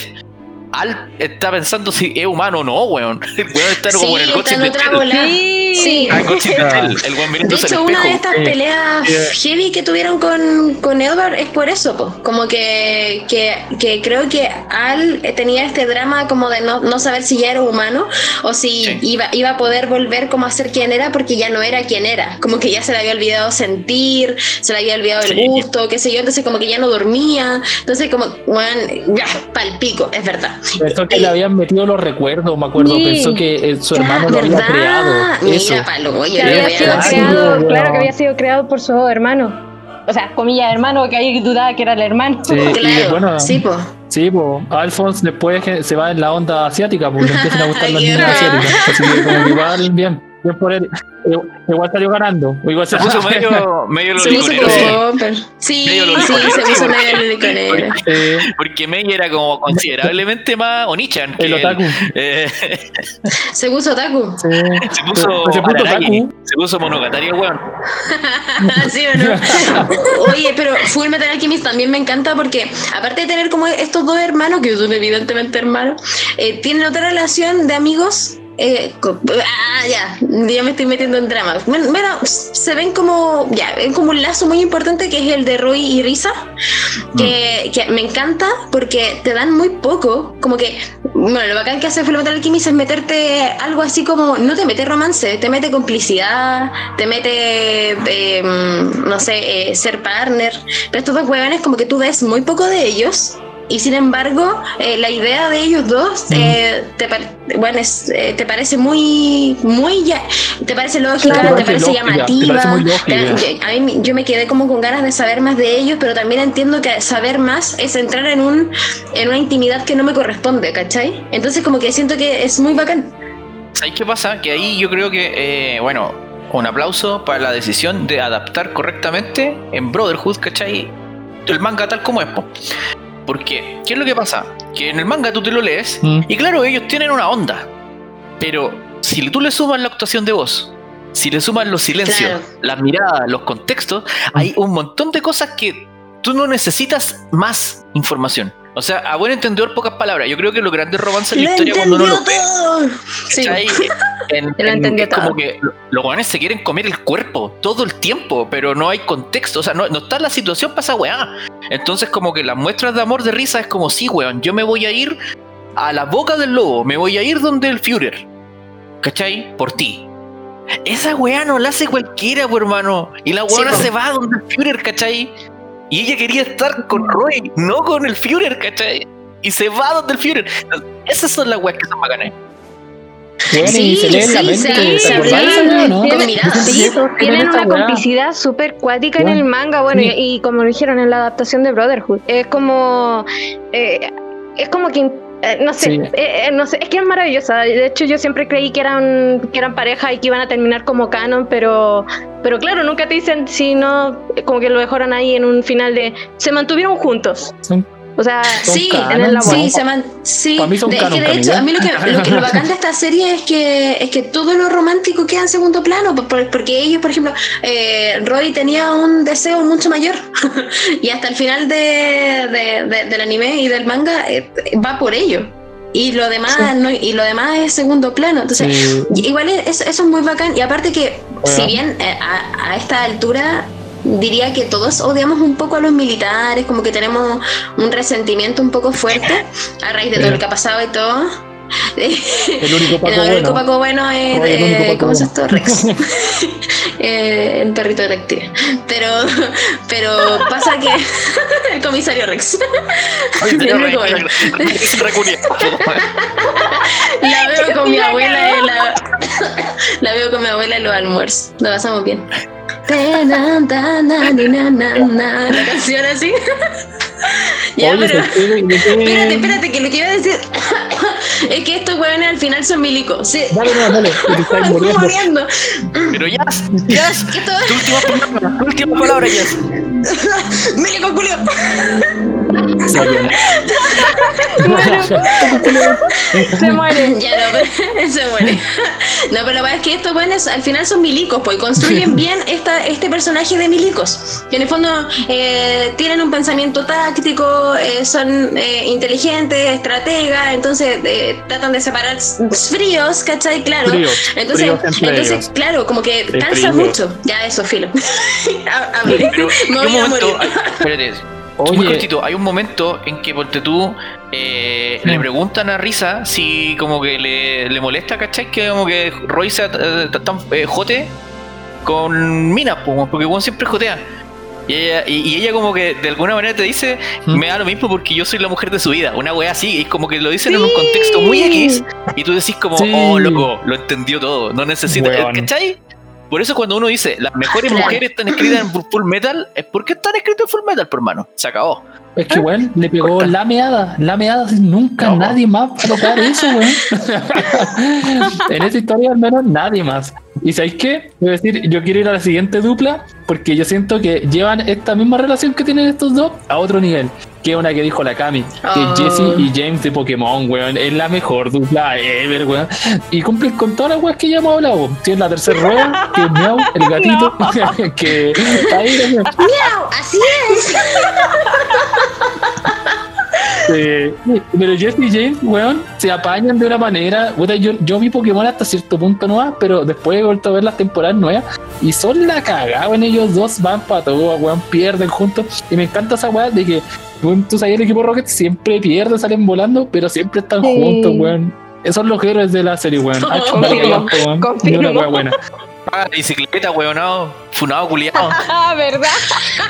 Al está pensando si es humano o no, weón. [LAUGHS] El weón está como en el coche bola. Sí. Ah, el coche de el weón hecho, una de estas peleas heavy que tuvieron con, con Edward es por eso, po. como que, que, que creo que Al tenía este drama como de no, no saber si ya era humano o si Sí. iba, iba a poder volver como a ser quien era porque ya no era quien era, como que ya se le había olvidado sentir, se le había olvidado el Sí. gusto, qué sé yo, entonces como que ya no dormía, entonces como, bueno, ya, palpico, es verdad. Pensó que le habían metido los recuerdos, me acuerdo. Sí. Pensó que eh, su hermano Ah, lo había ¿verdad? creado. Eso. Mira, palo, yo había sido creado, claro que había sido creado por su hermano. O sea, comillas hermano, que ahí dudaba que era el hermano. Sí, y Claro, bueno, sí, pues. Sí, pues Alphonse después se va en la onda asiática, le empiezan a gustar las niñas asiáticas. Así que como que igual, bien, bien por él. Igual salió ganando. Igual Se puso medio, medio Se puso como- Sí, Medio sí, se puso medio loliconero. Eh, Porque Mei era como considerablemente más Onichan. que el otaku. Eh, [LAUGHS] Se puso otaku. Sí. se puso, Se puso otaku. se puso Monogatari, weón. [LAUGHS] ¿Sí o no? [LAUGHS] Oye, pero Full Metal Alchemist también me encanta porque, aparte de tener como estos dos hermanos, que son evidentemente hermanos, eh, tienen otra relación de amigos. Eh, ah, ya, ya me estoy metiendo en drama. Bueno, bueno, se ven como, ya, ven como un lazo muy importante que es el de Roy y Risa, que, que me encanta porque te dan muy poco, como que, bueno, lo bacán que hace Full Metal Alchemist es meterte algo así como, no te mete romance, te mete complicidad, te mete, eh, no sé, eh, ser partner, pero estos dos huevones como que tú ves muy poco de ellos. Y sin embargo, eh, la idea de ellos dos eh, te, par- bueno, es, eh, te parece muy, muy, ya, te parece lógica, Claro. te parece Lógica, te llamativa. parece lógica. Te- yo- a mí yo me quedé como con ganas de saber más de ellos, pero también entiendo que saber más es entrar en un en una intimidad que no me corresponde, ¿cachai? Entonces como que siento que es muy bacán. ¿Sabes qué pasa? Que ahí yo creo que, eh, bueno, un aplauso para la decisión de adaptar correctamente en Brotherhood, ¿cachai? El manga tal como es, po. Porque, ¿qué es lo que pasa? Que en el manga tú te lo lees Mm. y claro, ellos tienen una onda. Pero si tú le sumas la actuación de voz, si le sumas los silencios, Claro. las miradas, los contextos, hay un montón de cosas que tú no necesitas más información. O sea, a buen entendedor, pocas palabras. Yo creo que los grandes romances en la ¡Lo historia cuando uno lo ve. Sí. ¿cachai? [LAUGHS] En- Lo en- entendió es como que los guanes se quieren comer el cuerpo todo el tiempo, pero no hay contexto, o sea, no, no está la situación para esa weá. Entonces, como que las muestras de amor de risa es como, sí, weón, yo me voy a ir a la boca del lobo, me voy a ir donde el Führer, ¿cachai? Por ti. Esa weá no la hace cualquiera, pues, hermano. Y la weona Sí, se va donde el Führer, ¿cachai? Y ella quería estar con Roy, no con el Führer, ¿cachai? Y se va donde el Führer. Esas son las weas que son bacanas. Bueno, y Sí, se la sí, mente. sí, tienen una complicidad súper cuática en el manga, bueno, sí. y, y como lo dijeron en la adaptación de Brotherhood, es como, eh, es como que, eh, no sé, Sí. eh, eh, no sé, es que es maravillosa. De hecho, yo siempre creí que eran, que eran pareja y que iban a terminar como canon, pero, pero claro, nunca te dicen si no, como que lo dejaron ahí en un final de, se mantuvieron juntos. Son- O sea, Sí, canon, en la sí, se man- sí. Para mí son De- es que canon, de hecho, a mí lo que, lo que lo [LAUGHS] bacán de esta serie es que es que todo lo romántico queda en segundo plano, por- por- porque ellos, por ejemplo, eh, Roy tenía un deseo mucho mayor [LAUGHS] y hasta el final de, de- de- del anime y del manga eh, va por ello. Y lo demás Sí. no, y lo demás es segundo plano. Entonces, Sí. Igual es- eso es muy bacán. Y aparte que, Bueno. si bien eh, a, a esta altura diría que todos odiamos un poco a los militares, como que tenemos un resentimiento un poco fuerte a raíz de todo lo que ha pasado y todo. El único [LAUGHS] Paco el único bueno. Paco bueno es, Oye, el único Paco ¿cómo se bueno. esto? Rex. [LAUGHS] Eh, el perrito detective. Pero, pero pasa que [LAUGHS] el comisario Rex. Oye, El bueno. es reculiado. La veo con mi abuela en la, la veo con mi abuela en los almuerzos. Lo pasamos bien. La canción así. [LAUGHS] ya, Oye, pero. ¿se quiere- de qué- Espérate, espérate, que lo que iba a decir [COUGHS] es que estos hueones al final son milicos. Sí. Dale, no, dale, Me [LAUGHS] estoy muriendo. muriendo. Pero ya, [LAUGHS] ya, ¿Qué todo? tu última palabra, tu última palabra, ya. Milico Julio. Se muere. Ya no, pero, [LAUGHS] se muere. No, pero la verdad es que estos buenos al final son milicos, pues construyen bien esta, este personaje de milicos. Que en el fondo eh, tienen un pensamiento táctico, eh, son eh, inteligentes, estrategas, entonces eh, tratan de separar fríos, ¿cachai? Claro. Fríos, entonces, fríos entonces ellos. claro, como que cansa mucho. Ya, eso, filo. [LAUGHS] A- hablé. Pero Me voy a momento, morir. hay- espérate, muy Oye, cortito, hay un momento en que ponte tú eh, Mm. le preguntan a Risa si como que le, le molesta, ¿cachai? Que como que Roy sea eh, tan eh, jote con minas, po, porque Juan siempre jotea. Y ella, y, y ella como que de alguna manera te dice, Mm. me da lo mismo porque yo soy la mujer de su vida. Una wea así, y como que lo dicen en un contexto muy X, y tú decís como, Sí. oh loco, lo entendió todo, no necesita, Weón. ¿cachai? Por eso cuando uno dice, las mejores Claro. mujeres están escritas en Full Metal, es porque están escritas en Full Metal, por hermano. Se acabó. es que, weón, le pegó Corta. la meada. La meada, nunca No. nadie más va a tocar eso, weón. [LAUGHS] en esa historia, al menos, nadie más. Y ¿sabéis qué? Voy a decir, yo quiero ir a la siguiente dupla porque yo siento que llevan esta misma relación que tienen estos dos a otro nivel. Que es una que dijo la Cami, que Oh. Jesse y James de Pokémon, weón, es la mejor dupla ever, weón. Y cumplen con todas las weas que ya hemos hablado. weón. Tienen la tercera [LAUGHS] rueda, que es Meow, el gatito, [LAUGHS] que ahí. ¡Miau! Así es. [LAUGHS] Pero Jesse y James, weón, se apañan de una manera. puta, yo, yo vi Pokémon hasta cierto punto nomás, pero después he vuelto a ver las temporadas nuevas y son la cagada, weón. Ellos dos van para todo, weón, pierden juntos. Y me encanta esa weá de que, weón, tú sabes, el equipo Rocket siempre pierde, salen volando, pero siempre están Sí. juntos, weón. Esos son los héroes de la serie, weón. [LAUGHS] Confirmo, confirmo. Ni una weá buena. Paga la bicicleta, weonado. Funado culiado. [LAUGHS] Ah, ¿verdad?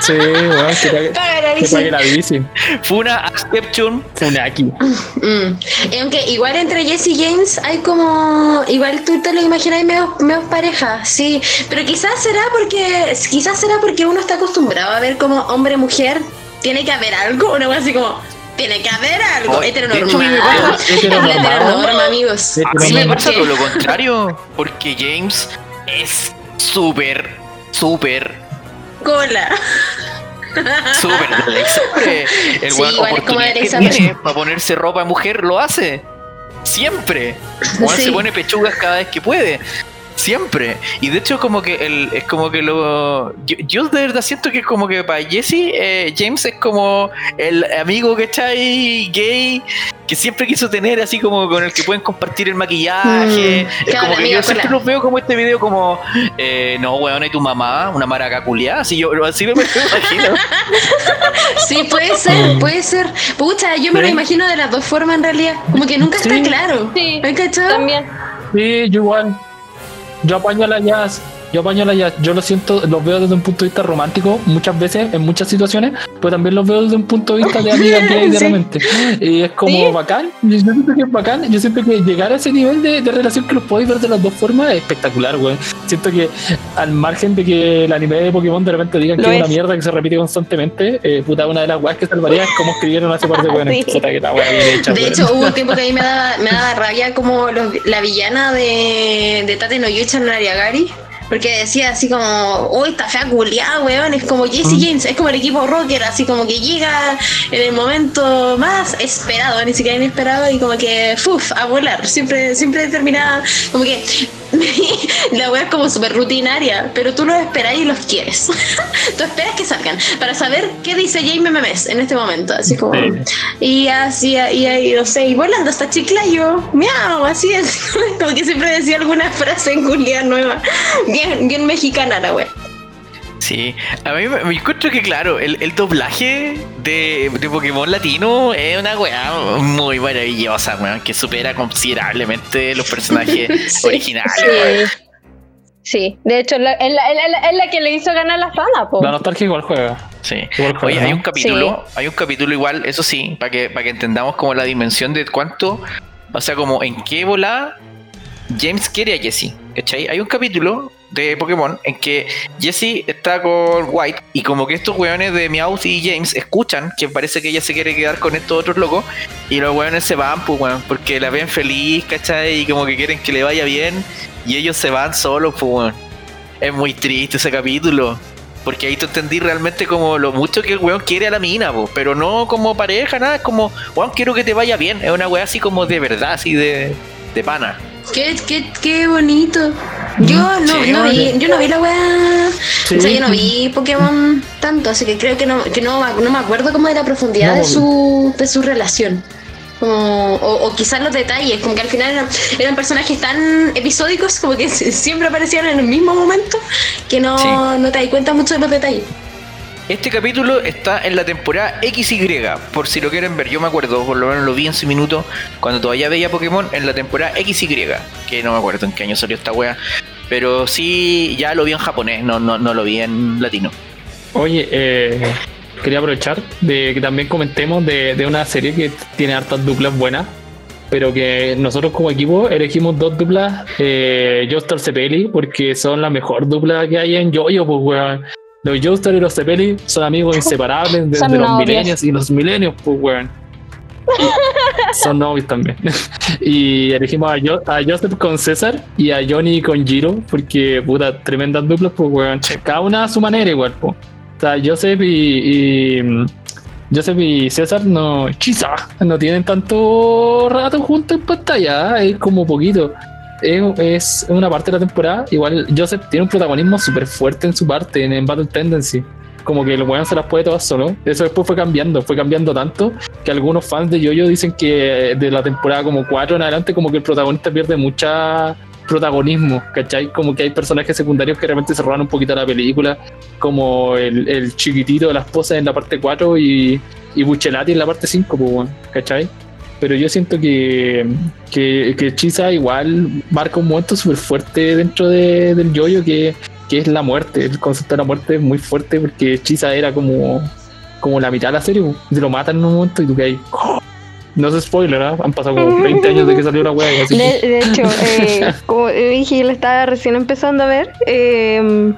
Sí, weón, que pague, Paga la que bici. pague la bici. Funa Exception. Funaki. Mm. Y aunque igual entre Jesse y James hay como. Igual tú te lo imaginas medio, medio pareja, sí. Pero quizás será porque. Quizás será porque uno está acostumbrado a ver como hombre-mujer. Tiene que haber algo. Una cosa así como. Tiene que haber algo. Oh, heteronormal. me pasa- Heteronormal. Amigos. A mí me pasa todo lo contrario. Porque James es súper, súper, Cola. súper [LAUGHS] de Alexandre. El Sí, igual como que tiene para ponerse ropa de mujer lo hace. Siempre. Juan Sí. se pone pechugas cada vez que puede. Siempre. Y de hecho como que el, es como que lo... Yo, yo de verdad siento que es como que para Jesse, eh, James es como el amigo que está ahí gay que siempre quiso tener, así como con el que pueden compartir el maquillaje. Mm, es como que amiga, yo siempre los veo como este video como, eh, no, weón, y tu mamá, una maraca culiada. Así, yo, así me lo [LAUGHS] imagino. Sí, puede ser, puede ser. Pucha, yo me lo imagino de las dos formas en realidad. Como que nunca Sí. está claro. Sí, ¿Me cachado? también. Sí, yo igual. Yo apaño a la jazz. Yo a la jazz. Yo lo siento, los veo desde un punto de vista romántico muchas veces, en muchas situaciones, pero también los veo desde un punto de vista de amiga de [LAUGHS] Sí. repente. Y es como Sí. bacán. Yo siento que es bacán. Yo siento que llegar a ese nivel de, de relación que los podéis ver de las dos formas es espectacular, güey. Siento que al margen de que el anime de Pokémon de repente digan Lo que es una mierda que se repite constantemente, eh, puta, una de las weas que salvaría es como escribieron hace par de buenas. [LAUGHS] Sí. Puta que la wea bien hecha, De hecho, hubo un tiempo que a mí me [LAUGHS] daba, me daba rabia como los- la villana de, de Tate no Yucha en Ariagari. Porque decía así como, uy, está fea culiada, weón. Es como Jesse James, es como el equipo rocker, así como que llega en el momento más esperado, ni siquiera inesperado, y como que, uff, a volar. Siempre, siempre terminaba, como que [LAUGHS] la wea es como súper rutinaria, pero tú los esperas y los quieres. [LAUGHS] tú esperas que salgan para saber qué dice Jaime Memes en este momento, así como. Sí. Y así, y ahí, no sé, y volando hasta Chiclayo, miau, así es. [LAUGHS] Como que siempre decía alguna frase en culia nueva. Bien, bien mexicana la wea. Sí, a mí me, me encuentro que, claro, el, el doblaje de, de Pokémon latino es una weá muy maravillosa, weón, que supera considerablemente los personajes [LAUGHS] Sí. originales. weón. Sí. Sí, de hecho, es la, es la- la que le hizo ganar la fama, po. La nostalgia igual juega. Sí. Igual juega, Oye, hay un capítulo, hay un capítulo igual, eso sí, para que, para que entendamos como la dimensión de cuánto, o sea, como en qué volada James quiere a Jesse, ¿cachai? Hay un capítulo de Pokémon en que Jesse está con White y como que estos weones de Meowth y James escuchan que parece que ella se quiere quedar con estos otros locos y los weones se van, pues weón, porque la ven feliz, ¿cachai? Y como que quieren que le vaya bien y ellos se van solos, pues weón. Es muy triste ese capítulo. Porque ahí tú entendí realmente como lo mucho que el weón quiere a la mina, po, pero no como pareja, nada, es como, weón, quiero que te vaya bien. Es una weá así como de verdad, así de, de pana. Qué, qué, qué bonito. Yo no, Sí, no vi, yo no vi la weá. Sí. O sea, yo no vi Pokémon tanto, así que creo que no, que no, no me acuerdo como de la profundidad No, de su, de su relación. Como- o, o quizás los detalles, como que al final eran, eran personajes tan episódicos, como que si- [LAUGHS] siempre aparecían en el mismo momento, que no, Sí. no te das cuenta mucho de los detalles. Este capítulo está en la temporada XY, por si lo quieren ver. Yo me acuerdo, por lo menos lo vi en su minuto, cuando todavía veía Pokémon en la temporada XY, que no me acuerdo en qué año salió esta wea. Pero sí, ya lo vi en japonés, no, no, no lo vi en latino. Oye, eh, quería aprovechar de que también comentemos de, una serie que tiene hartas duplas buenas, pero que nosotros como equipo elegimos dos duplas, eh, Joestar Cepeli, porque son la mejor dupla que hay en Yoyo, pues weón. Los Joestar y los Cepeli son amigos inseparables [LAUGHS] desde Son los milenios y los milenios, pues weón. [LAUGHS] Son novios también. [LAUGHS] y elegimos a, Jo- a Joseph con César y a Johnny con Giro, porque puta, tremendas duplas, pues weón. Cada una a su manera igual, pues. O sea, Joseph y, y, mm, Joseph y César no, quizá, no tienen tanto rato juntos en pantalla, ¿eh? es como poquito. Es, una parte de la temporada. Igual Joseph tiene un protagonismo súper fuerte en su parte, en, Battle Tendency. Como que el weón se las puede todas solo. Eso después fue cambiando, fue cambiando tanto que algunos fans de Yoyo dicen que de la temporada como 4 en adelante, como que el protagonista pierde mucha protagonismo, ¿cachai? Como que hay personajes secundarios que realmente se roban un poquito la película, como el, el chiquitito de la esposa en la parte 4 y, y Buccelati en la parte 5, pues, ¿cachai? Pero yo siento que, que, que Chisa igual marca un momento súper fuerte dentro de- del yoyo que, que es la muerte. El concepto de la muerte es muy fuerte porque Chisa era como, como la mitad de la serie. te lo matan en un momento y tú que hay. No es spoiler, ¿ah? han pasado como 20 años de que salió la wea. Así De, que, de hecho, [LAUGHS] eh, como dije, yo la estaba recién empezando a ver. eh,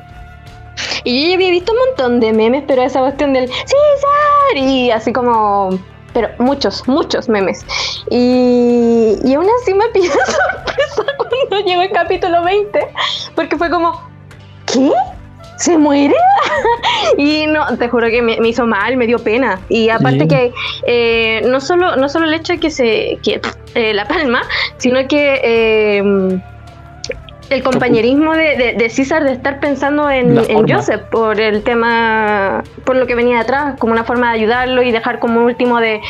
y yo ya había visto un montón de memes, pero esa cuestión del César y así como. Pero muchos, muchos memes. Y, y aún así me pilló [LAUGHS] sorpresa cuando llegó el capítulo 20, porque fue como, ¿qué? ¿Se muere? [LAUGHS] y no, te juro que me, me hizo mal, me dio pena. Y aparte Sí. que eh, no, solo, no solo el hecho de que se que, eh, la palma, sino que eh, el compañerismo de, de, de César de estar pensando en, en. Joseph por el tema, por lo que venía detrás, como una forma de ayudarlo y dejar como último de,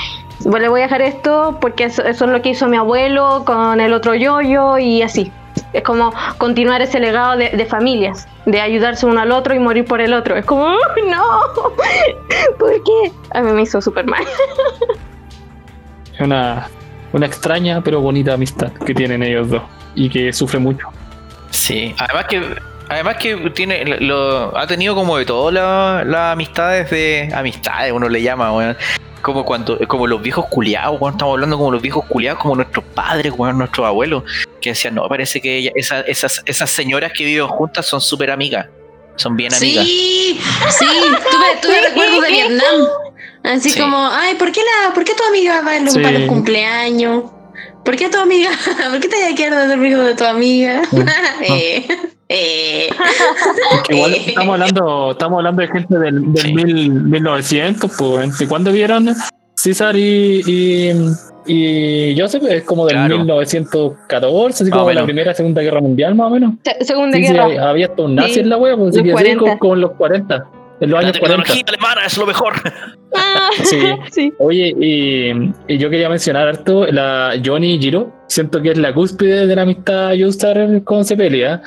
bueno, le voy a dejar esto porque eso, eso es lo que hizo mi abuelo con el otro yoyo y así. Es como continuar ese legado de, de familias, de ayudarse uno al otro y morir por el otro. Es como, no, [LAUGHS] ¿por qué? A mí me hizo súper mal. es una, una extraña pero bonita amistad que tienen ellos dos y que sufre mucho. Sí, además que además que tiene lo, ha tenido como de todas las las amistades de amistades, uno le llama, weón. Como cuando, como los viejos culiados, weón, estamos hablando como los viejos culiados, como nuestros padres, weón, nuestros abuelos, que decían, no, parece que ella- esa- esas, esas señoras que viven juntas son súper amigas, son bien amigas. Sí, sí, tuve, tuve recuerdos de Vietnam. Así Sí. como, ay, ¿por qué, la, ¿por qué tu amiga va a los, Sí. para los cumpleaños? ¿Por qué tu amiga? [LAUGHS] ¿Por qué te vas a quedar de dormir con tu amiga? [LAUGHS] eh, eh. Que igual [LAUGHS] estamos hablando, estamos hablando de gente del, del Sí. mil- 1900, pues. ¿De cuándo vieron César y, y, y Joseph? Es como del Claro. 1914, así como la primera, segunda guerra mundial, más o menos. Se- Segunda Sí, sí, guerra. había hasta un nazi Sí, en la wea, pues, así que sí, 40. con, con los 40, en los La años 40. tecnología alemana es lo mejor. Ah, [LAUGHS] Sí. [LAUGHS] sí. Oye, y, y yo quería mencionar harto la Johnny y Giro. Siento que es la cúspide de la amistad Joestar con Cepelia.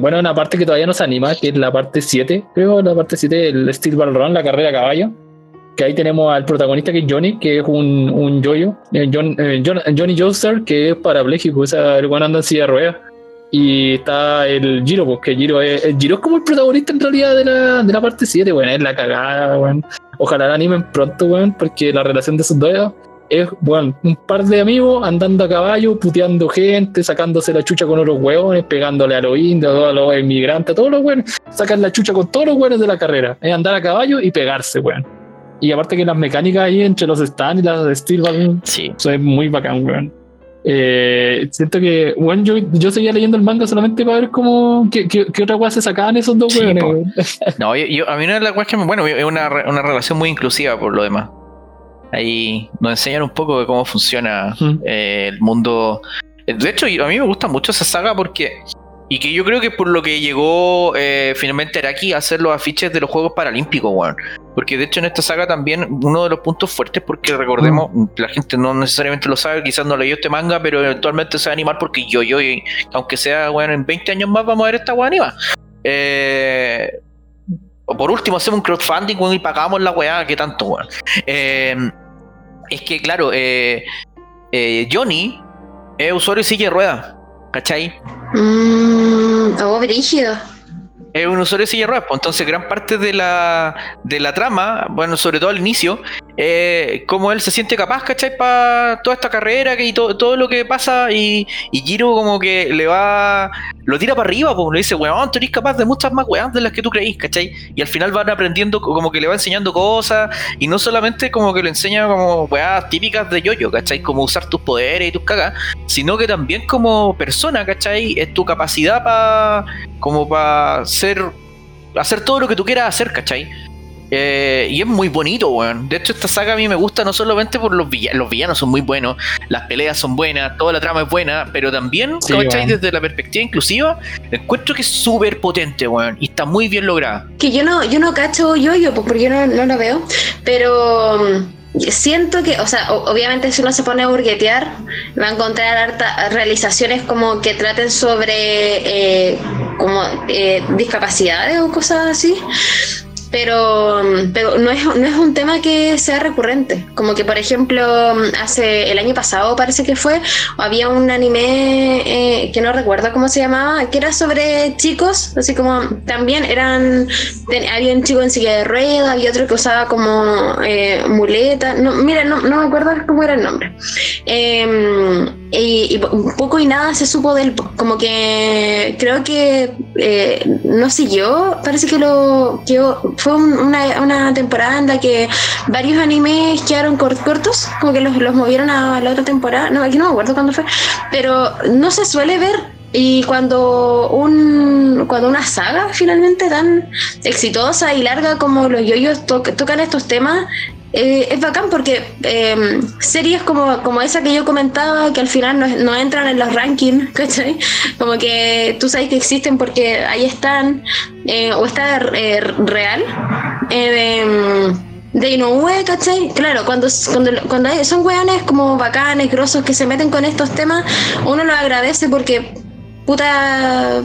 bueno, una parte que todavía nos anima, que es la parte 7, creo, la parte 7, el Steel Ball Run, la carrera a caballo. Que ahí tenemos al protagonista que es Johnny, que es un, un yoyo. eh, John- eh, John- Johnny Joestar, que es parapléjico, o sea, el bueno anda en silla de ruedas. Y está el Giro, porque Giro es, el Giro es como el protagonista en realidad de la, de la parte 7, bueno, es la cagada, weón. Ojalá la animen pronto, weón, porque la relación de esos dos es, bueno, un par de amigos andando a caballo, puteando gente, sacándose la chucha con otros hueones, pegándole a los indios, a los inmigrantes, a todos los hueones, sacan la chucha con todos los hueones de la carrera. Es andar a caballo y pegarse, weón. Y aparte que las mecánicas ahí entre los stands y las de Steel Sí. eso es muy bacán, weón. Eh, siento que, bueno, yo, yo seguía leyendo el manga solamente para ver cómo, qué, qué, qué otra weá se sacaban esos dos Sí, weones. [LAUGHS] No, yo, yo- a mí una de las cosas que me. Bueno, es una, una relación muy inclusiva por lo demás. Ahí nos enseñan un poco de cómo funciona eh, el mundo. De hecho, a mí me gusta mucho esa saga porque. Y que yo creo que por lo que llegó eh, finalmente Araki a hacer los afiches de los Juegos Paralímpicos, weón. Porque de hecho en esta saga también uno de los puntos fuertes, porque recordemos, la gente no necesariamente lo sabe, quizás no leyó este manga, pero eventualmente se va a animar porque yo, yo, y aunque sea, weón, en 20 años más vamos a ver esta weón animada. Eh, o por último hacemos un crowdfunding weón, y pagamos la weá, que tanto, weón. Eh, es que, claro, eh, eh, Johnny es usuario de silla de ruedas, ¿cachai? Mm, oh, brígido. Es un usuario de silla de entonces gran parte de la, de la trama, bueno, sobre todo al inicio, eh, cómo él se siente capaz, ¿cachai? Para toda esta carrera que, y to- todo lo que pasa y, y Giro como que le va, lo tira para arriba, pues le dice, weón, tú eres capaz de muchas más weas de las que tú creís, ¿cachai? Y al final van aprendiendo, como que le va enseñando cosas y no solamente como que le enseña como weas típicas de yoyo, ¿cachai? Como usar tus poderes y tus cagas, sino que también como persona, ¿cachai? Es tu capacidad para como para ser hacer todo lo que tú quieras hacer, ¿cachai? Eh, y es muy bonito, weón. De hecho, esta saga a mí me gusta no solamente por los villanos, los villanos son muy buenos, las peleas son buenas, toda la trama es buena, pero también, Sí. Desde la perspectiva inclusiva, encuentro que es súper potente, weón, y está muy bien lograda. Que yo no, yo no cacho yo, yo, pues porque yo no, no lo veo, pero mm, siento que, o sea, o- obviamente si uno se pone a burguetear, va a encontrar harta- realizaciones como que traten sobre eh, como eh, discapacidades o cosas así. Pero, pero no, es, no es un tema que sea recurrente. Como que, por ejemplo, hace el año pasado parece que fue, había un anime eh, que no recuerdo cómo se llamaba, que era sobre chicos, así como también eran, había un chico en silla de ruedas, había otro que usaba como eh, muleta, no, mira, no, no me acuerdo cómo era el nombre. Eh, y, y po- poco y nada se supo del como que creo que eh, no siguió parece que lo que fue un- una, una temporada en la que varios animes quedaron cor- cortos como que los, los movieron a la otra temporada no aquí no me acuerdo cuándo fue pero no se suele ver. Y cuando un cuando una saga finalmente tan exitosa y larga como los yoyos to- tocan estos temas eh, es bacán porque eh, series como, como esa que yo comentaba, que al final no, no entran en los rankings, [LAUGHS] ¿cachai? Como que tú sabes que existen porque ahí están, eh, o está eh, real. Eh, de, de Inoue, ¿cachai? Claro, cuando, cuando, cuando hay- son weones como bacanes, grosos, que se meten con estos temas, uno lo agradece porque puta,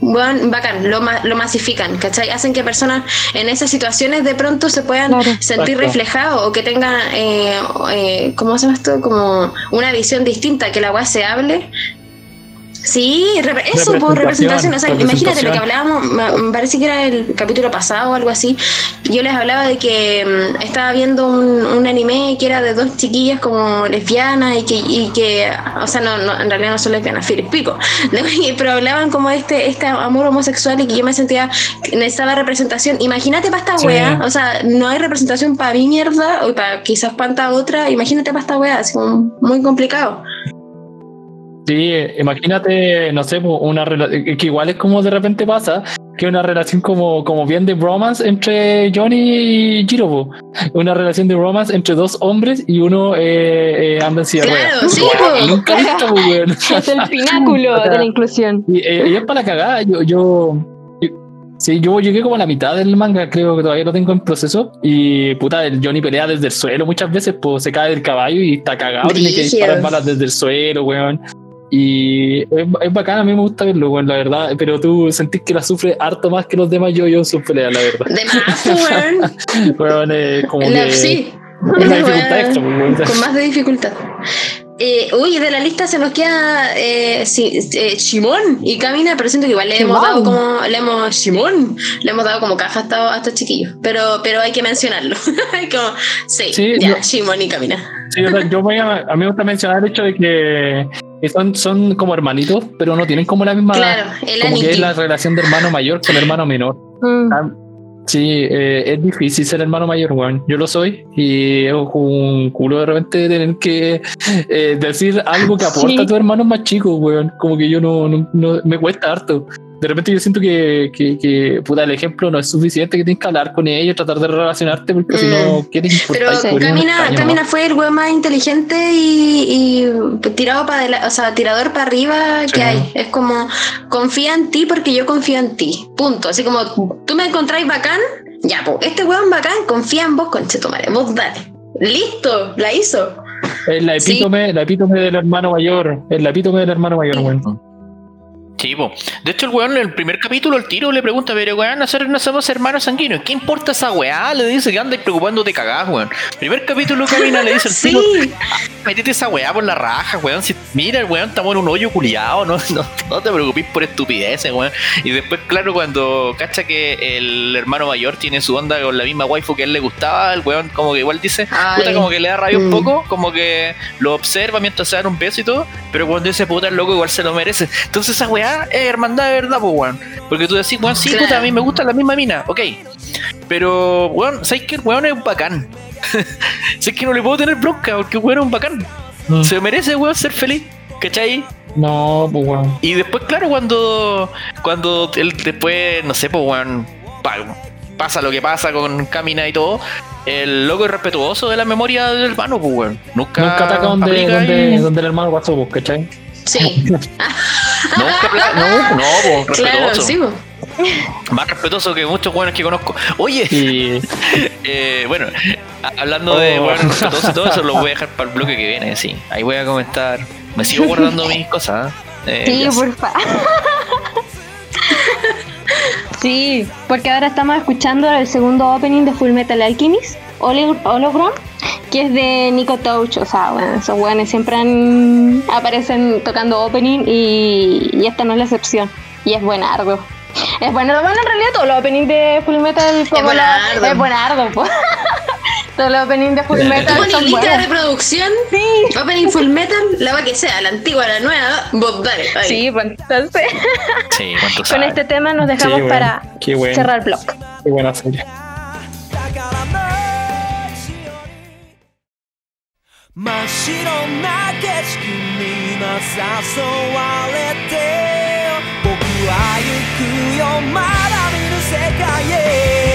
weón, bacán, lo, ma- lo masifican, ¿cachai? Hacen que personas en esas situaciones de pronto se puedan Claro. sentir reflejados o que tengan, eh, eh, ¿cómo se llama esto? Como una visión distinta, que la weá se hable. Sí, eso por representación. Representación, O sea, imagínate lo que hablábamos, me parece que era el capítulo pasado o algo así. Yo les hablaba de que mm, estaba viendo un, un anime que era de dos chiquillas como lesbianas y que, y que o sea, no, no, en realidad no son lesbianas, filo, pico. [LAUGHS] Pero hablaban como este, este amor homosexual y que yo me sentía necesitaba representación. Imagínate para esta Sí. wea, o sea, no hay representación para mi mierda o para quizás para otra. Imagínate para esta wea, así como muy complicado. Sí, imagínate, no sé, po, una rela- que igual es como de repente pasa, que una relación como, como bien de bromance entre Johnny y Jiro, po. una relación de bromance entre dos hombres y uno eh, eh, anda en silla Claro, sí, nunca he visto, weón. [LAUGHS] Es el pináculo de la inclusión. Y, eh, y es para la cagada, yo, yo, sí, yo llegué como a la mitad del manga, creo que todavía lo tengo en proceso, y puta, el Johnny pelea desde el suelo muchas veces, pues se cae del caballo y está cagado, tiene que disparar balas desde el suelo, weón. Y es, es bacán, a mí me gusta verlo, weón, la verdad, pero tú sentís que la sufre harto más que los demás yo yo sus peleas, la verdad. De más, weón. [LAUGHS] Weón, eh, como La- que sí. es una [LAUGHS] dificultad extra, pues. Con más de dificultad. Eh, uy, de la lista se nos queda eh, sí, eh, Shimon y Camina, pero siento que igual le hemos Shimon. dado como, le hemos, Shimon, le hemos dado como caja a estos, a estos chiquillos, pero, pero hay que mencionarlo. [LAUGHS] como, sí, Sí, ya, yo- Shimon y Camina. Sí, o sea, yo voy a, a mí me gusta mencionar el hecho de que son, son como hermanitos, pero no tienen como la misma Claro, el como que es la relación de hermano mayor con hermano menor. Mm. Cam- Sí, eh, es difícil ser hermano mayor, weón. Yo lo soy y es un culo de repente tener que eh, decir algo que [LAUGHS] aporta Sí. a tu hermano más chico, weón. Como que yo no, no, no- me cuesta harto. De repente yo siento que, que, que, puta, el ejemplo no es suficiente, que tienes que hablar con ellos, tratar de relacionarte, porque si no, ¿qué te importa? Pero Camina, Camina ¿no? fue el weón más inteligente y, y tirado para o sea, tirador para arriba que Sí. hay. Es como, confía en ti porque yo confío en ti. Punto. Así como tú me encontráis bacán, ya, pues, este weón bacán confía en vos, conchetumare. Vos dale. Listo, la hizo. Es la Sí. epítome, la epítome del hermano mayor. Es la epítome del hermano mayor, weón. Po. De hecho, el weón en el primer capítulo, el tiro le pregunta, pero weón, nosotros no somos hermanos sanguíneos. ¿Qué importa esa weá? Le dice que andas preocupándote cagás, weón. Primer capítulo camina, le dice el Sí. tiro, métete esa weá por la raja, weón. Si, mira, el weón estamos en un hoyo culiado, no, no, no te preocupes por estupideces, weón. Y después, claro, cuando cacha que el hermano mayor tiene su onda con la misma waifu que a él le gustaba, el weón como que igual dice, puta, como que le da rabia un Mm. poco, como que lo observa mientras se dan un beso y todo, pero cuando dice puta, el loco igual se lo merece. Entonces esa weá es hermandad de verdad, pues weón. Porque tú decís, weón, sí, Claro. puta, a mí me gusta la misma mina, ok. Pero, weón, ¿sabes que el weón es un bacán? [LAUGHS] sé que no le puedo tener bronca porque el weón es un bacán. Mm. Se merece, weón, ser feliz, ¿cachai? No, pues weón. Y después, claro, cuando cuando él después, no sé, pues, weón, pa- pasa lo que pasa con Camina y todo, el loco es respetuoso de la memoria del hermano, pues, weón. Nunca, Nunca ataca donde, donde, y- donde el hermano pasó, pues, ¿cachai? Sí. [LAUGHS] No, no, [LAUGHS] claro, respetuoso. sí. po. Más respetuoso que muchos weones que conozco. Oye, Y [LAUGHS] eh, bueno, hablando de Oh. weones respetuosos y todo eso, lo voy a [LAUGHS] dejar para el bloque que viene, sí. Ahí voy a comentar. Me sigo guardando mis cosas. ¿eh? Eh, Sí, sé. porfa. sí, porque ahora estamos escuchando el segundo opening de Full Metal Alchemist, Hologram, que es de Nico Touch. O sea, bueno, esos weones siempre han- aparecen tocando opening y, y esta no es la excepción. Y es buenardo. Es bueno, bueno, en realidad todo el opening de Full Metal como la- buenardo. es buenardo, po. [LAUGHS] todo el opening de Full Metal son lista de reproducción, Sí, Opening Full Metal, la va que sea, la antigua, la nueva, vos dale. ahí. sí, pues entonces Sí, ¿cuánto [LAUGHS] con este tema nos dejamos Sí, bueno, para bueno. cerrar el blog. qué buena serie. 真っ白な景色に今誘われて僕は行くよ。まだ見ぬ世界へ。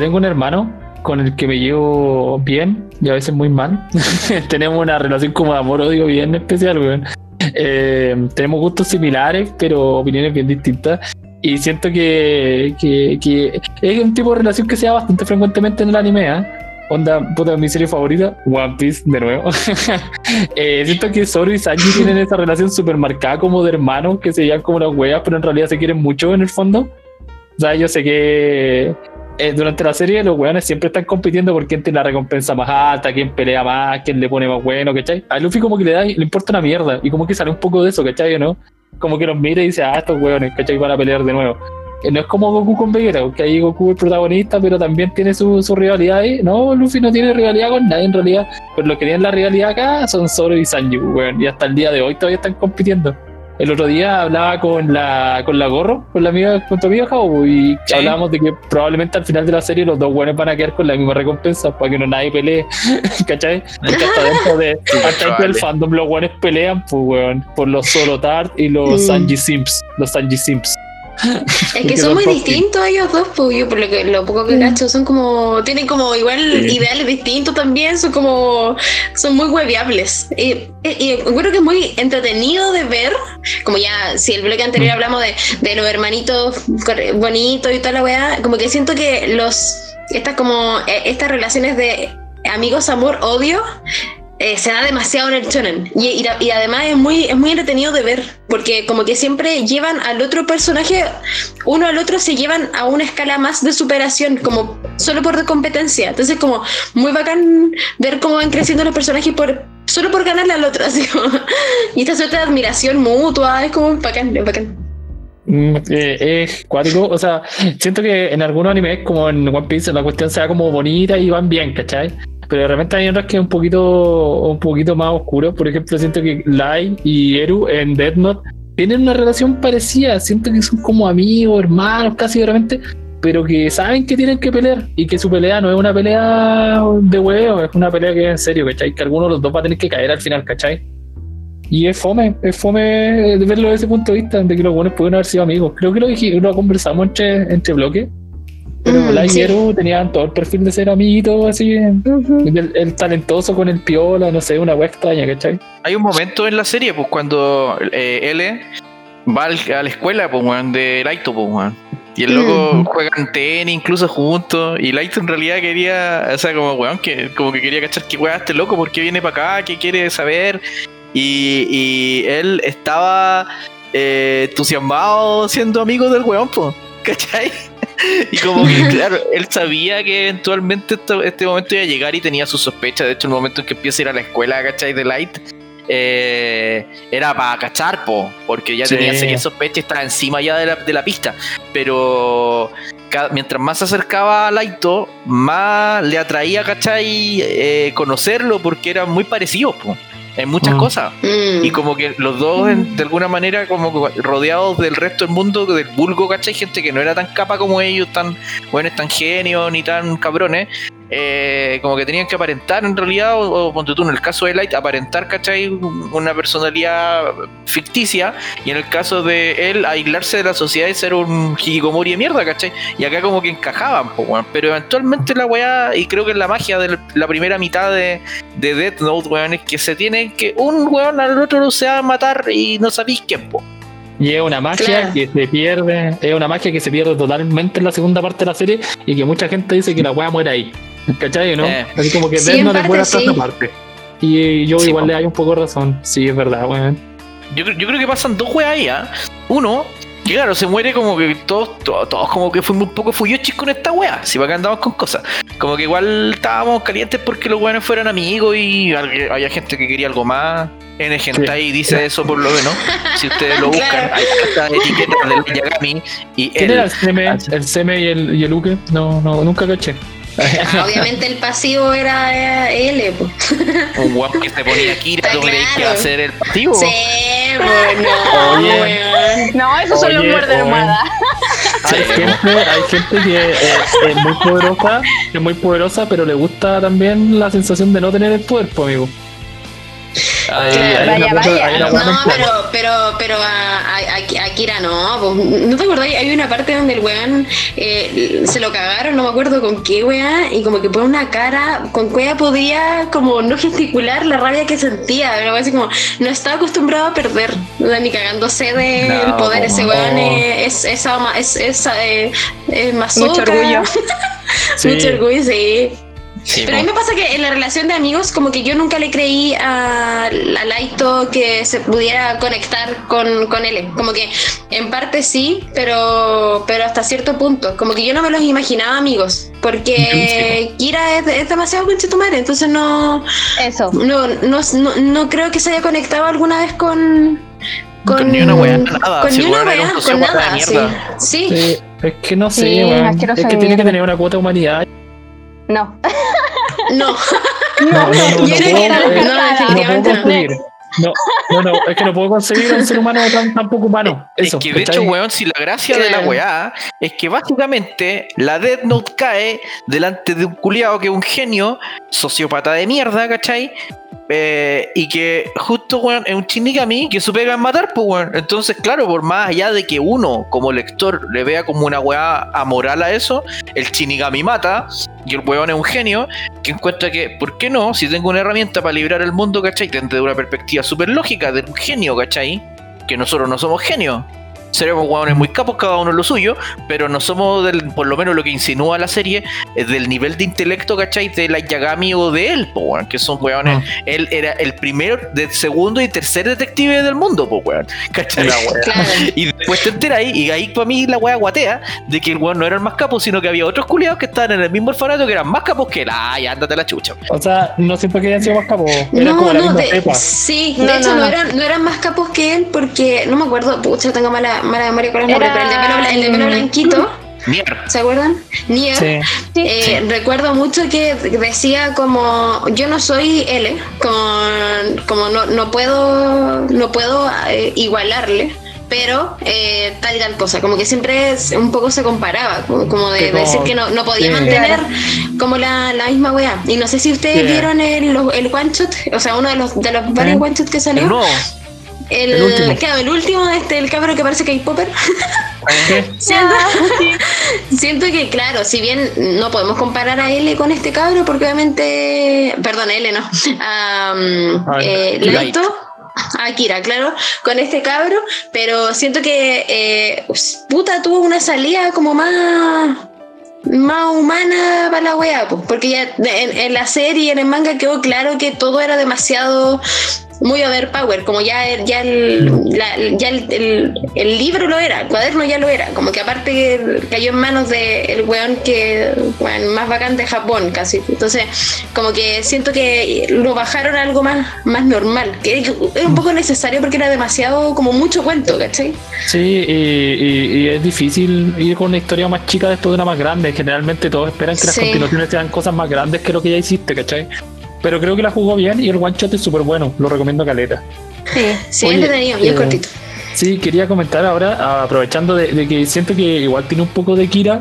Yo tengo un hermano con el que me llevo bien y a veces muy mal. [LAUGHS] tenemos una relación como de amor-odio bien especial, weón. Eh, tenemos gustos similares, pero opiniones bien distintas. Y siento que, que, que es un tipo de relación que se da bastante frecuentemente en el anime, ¿eh? Onda, puta, mi serie favorita, One Piece, de nuevo. [LAUGHS] eh, siento que Zoro y Sanji [LAUGHS] tienen esa relación súper marcada como de hermanos, que se llaman como las weas, pero en realidad se quieren mucho en el fondo. O sea, yo sé que eh, durante la serie los weones siempre están compitiendo por quién tiene la recompensa más alta, quién pelea más, quién le pone más bueno, ¿cachai? A Luffy como que le da, le importa una mierda, y como que sale un poco de eso, ¿cachai? ¿no? Como que los mira y dice, ah, estos weones, ¿cachai? Van a pelear de nuevo. Eh, no es como Goku con Vegeta, que ahí Goku es protagonista, pero también tiene su, su rivalidad ahí. No, Luffy no tiene rivalidad con nadie en realidad. Pero lo que tienen la rivalidad acá son Zoro y Sanji, weón. Y hasta el día de hoy todavía están compitiendo. El otro día hablaba con la, con la Gorro, con la amiga, con tu amiga Jao, y Sí. hablábamos de que probablemente al final de la serie los dos buenos van a quedar con la misma recompensa para que no nadie pelee, [LAUGHS] ¿cachai? Porque hasta dentro, de, [LAUGHS] hasta dentro del fandom los buenos pelean, pues, weón, por los Solo Tart y los. Sanji Simps, los Sanji Simps. [LAUGHS] Es que son muy distintos ellos dos, pues yo por lo, que, lo poco que Mm. cacho, son como, tienen como igual Sí. ideales distintos también, son como, son muy hueviables. Y, y, y encuentro que es muy entretenido de ver, como ya, si el bloque anterior Mm. hablamos de, de los hermanitos bonitos y toda la weá, como que siento que los, estas como, eh, estas relaciones de amigos, amor, odio, eh, se da demasiado en el shonen y, y, y además es muy, es muy entretenido de ver porque como que siempre llevan al otro personaje uno al otro se llevan a una escala más de superación como solo por competencia entonces como muy bacán ver cómo van creciendo los personajes por solo por ganarle al otro [LAUGHS] así como, y esta suerte de admiración mutua es como bacán, es bacán. Mm, eh, es cuático, o sea, siento que en algunos animes, como en One Piece, la cuestión sea como bonita y van bien, ¿cachai? Pero de repente hay otras que es un poquito, un poquito más oscuro. Por ejemplo, siento que Lai y Eru en Death Note tienen una relación parecida. Siento que son como amigos, hermanos, casi de repente, pero que saben que tienen que pelear y que su pelea no es una pelea de huevo, es una pelea que es en serio, ¿cachai? Que alguno de los dos va a tener que caer al final, ¿cachai? Y es fome, es fome verlo desde ese punto de vista, de que los buenos pueden haber sido amigos. Creo que lo, lo conversamos entre, entre bloques. Pero Mm, Lai sí. y Eru tenían todo el perfil de ser amiguitos, así. El, el talentoso con el piola, no sé, una wea extraña, ¿cachai? Hay un momento en la serie, pues, cuando eh, L va al- a la escuela, pues, weón, de Laito, pues, weón. Y el loco Mm. juegan tenis incluso juntos. Y Laito en realidad quería, o sea, como, weón, que, como que quería cachar que weón este loco, ¿por qué viene para acá? ¿Qué quiere saber? Y, y él estaba eh, entusiasmado siendo amigo del weón, pues, ¿cachai? [LAUGHS] Y como que, claro, él sabía que eventualmente esto- este momento iba a llegar y tenía sus sospechas. De hecho, el momento en que empieza a ir a la escuela, ¿cachai? De Light, eh, era para cachar, po, porque ya Sí. tenía serias sospechas y estaba encima ya de la, de la pista. Pero mientras más se acercaba a Laito, más le atraía, ¿cachai? Eh, conocerlo porque eran muy parecidos, po, en muchas Mm. cosas. Mm. Y como que los dos, en- de alguna manera, como que rodeados del resto del mundo, del vulgo, ¿cachai? Gente que no era tan capa como ellos, tan buenos, tan genios, ni tan cabrones. Eh, como que tenían que aparentar en realidad, o, o ponte tú en el caso de Light, aparentar, ¿cachai? Una personalidad ficticia, y en el caso de él, aislarse de la sociedad y ser un hikikomori de mierda, ¿cachai? Y acá como que encajaban, po, weón. pero eventualmente la weá, y creo que es la magia de la primera mitad de, de Death Note, weón, es que se tiene que un weón al otro se va a matar y no sabéis quién, po. Y es una magia Claro. que se pierde, es una magia que se pierde totalmente en la segunda parte de la serie y que mucha gente dice que la wea muere ahí. ¿Cachai? ¿No? Eh. Así como que Sí, Death es parte buena hasta sí. parte. Y yo Sí, igual po. le doy un poco de razón. Sí, es verdad, weón. Yo, creo- yo creo que pasan dos weas ahí, ¿ah? Uno, que claro, se muere como que todos, todos, todos como que fuimos un poco fuyochis con esta wea, si para que andamos con cosas. Como que igual estábamos calientes porque los weones fueran amigos y al- había gente que quería algo más. En el hentai dice eso por lo menos. Si ustedes lo [LAUGHS] buscan, Claro. hay esta etiqueta del Yagami y ¿Quién él. era el Seme, el Seme y el, y el Uke? No, no, nunca caché. [LAUGHS] Obviamente el pasivo era eh, L, po. [LAUGHS] Un weón que se ponía Kira, ¿tú creéis que iba a Claro. ser el pasivo? Sí, bueno, Oye. No, esos son los Oye, oye. almohada. Hay gente, hay gente que eh, es muy poderosa, que es muy poderosa, pero le gusta también la sensación de no tener el poder, amigo. Ahí- Claro, ahí vaya, cosa- vaya. No, pero, pero, pero a, a, Kira no. pues, ¿No te acordás? Hay una parte donde el weón eh, se lo cagaron, no me acuerdo con qué weá, y como que pone una cara con cuya podía como no gesticular la rabia que sentía. Pero así como no estaba acostumbrado a perder, ni cagándose del No, poder. Ese weón es, es, es, es, eh, es. Mucho orgullo. [LAUGHS] Sí. Mucho orgullo, sí. Sí, Pero a mí me pasa que en la relación de amigos, como que yo nunca le creí a, a Laito que se pudiera conectar con, con él. Como que en parte sí, pero, pero hasta cierto punto. Como que yo no me los imaginaba amigos. Porque Kira es, es demasiado conchetumare, entonces no, Eso. no, no, no, no creo que se haya conectado alguna vez con. Con ni una weá, nada. Con Si ni una weá, con nada. Sí. mierda. sí. Sí, es que no sé, Sí, Es que tiene que tener una cuota de humanidad. [LAUGHS] No. No. No, no, no, Yo no, creo puedo, que no, eh, no, definitivamente puedo no. concebir. No, no, no, es que no puedo concebir a un ser humano tan, tan poco humano. Eso, es que de hecho, weón, si la gracia de la weá es que básicamente la Death Note cae delante de un culiado que es un genio, sociópata de mierda, ¿cachai? Eh, y que justo, weón, es un Shinigami que su pega es matar, pues, weón. Entonces, claro, por más allá de que uno, como lector, le vea como una weá amoral a eso, el Shinigami mata, y el weón es un genio, que encuentra que, ¿por qué no? Si tengo una herramienta para librar el mundo, ¿cachai? Desde una perspectiva súper lógica de un genio, ¿cachai? Que nosotros no somos genios. Seremos hueones muy capos, cada uno en lo suyo, pero no somos, del, por lo menos lo que insinúa la serie, es del nivel de intelecto, ¿cachai? De la Yagami o de él, po, weón, que son hueones. Ah. Él era el primero, de segundo y tercer detective del mundo, po, weón. ¿Cachai? Claro. Y después te enteras ahí, y ahí para mí la wea guatea de que el weón no era el más capo, sino que había otros culiados que estaban en el mismo orfanato que eran más capos que él. Ay, ándate a la chucha. O sea, no siento que hayan sido más capos. Era No, como la no, misma de- cepa. sí, No, de hecho no, no, no. eran, no eran más capos que él porque, no me acuerdo, pucha, tengo mala, mala memoria con los nombres, Era- pero el de pelo, el de pelo blanquito. ¿se acuerdan? Nier. Sí. Sí. Eh, Recuerdo mucho que decía como yo no soy L, como, como no, no puedo no puedo eh, igualarle, pero eh, tal y tal cosa, como que siempre es- un poco se comparaba, como, como de decir que no, no podía sí. mantener como la, la misma weá. Y no sé si ustedes Sí. vieron el, los- el one shot, o sea, uno de los, de los varios one shot que salió. No. El, El último. claro, el último, este, el cabro que parece K-Popper. [LAUGHS] Siento, siento que, claro, si bien no podemos comparar a L con este cabro, porque obviamente, perdón, L no, um, Ay, eh, Light. Laito, a Kira, claro, con este cabro, pero siento que eh, puta tuvo una salida como más más humana para la wea, pues, porque ya en, en la serie en el manga quedó claro que todo era demasiado muy overpower, como ya, el- ya, el, la- ya el, el- el libro lo era, el cuaderno ya lo era, como que aparte cayó en manos del weón que más bacán de Japón casi. Entonces, como que siento que lo bajaron a algo más, más normal, que era un poco necesario porque era demasiado, como mucho cuento, ¿cachai? Sí, y, y- y es difícil ir con una historia más chica después de una más grande. Generalmente todos esperan que las Sí. continuaciones sean cosas más grandes que lo que ya hiciste, ¿cachai? Pero creo que la jugó bien y el one shot es súper bueno, lo recomiendo caleta. Sí. Sí, Oye, entretenido es eh, cortito. Sí, quería comentar ahora, aprovechando de, de que siento que igual tiene un poco de Kira,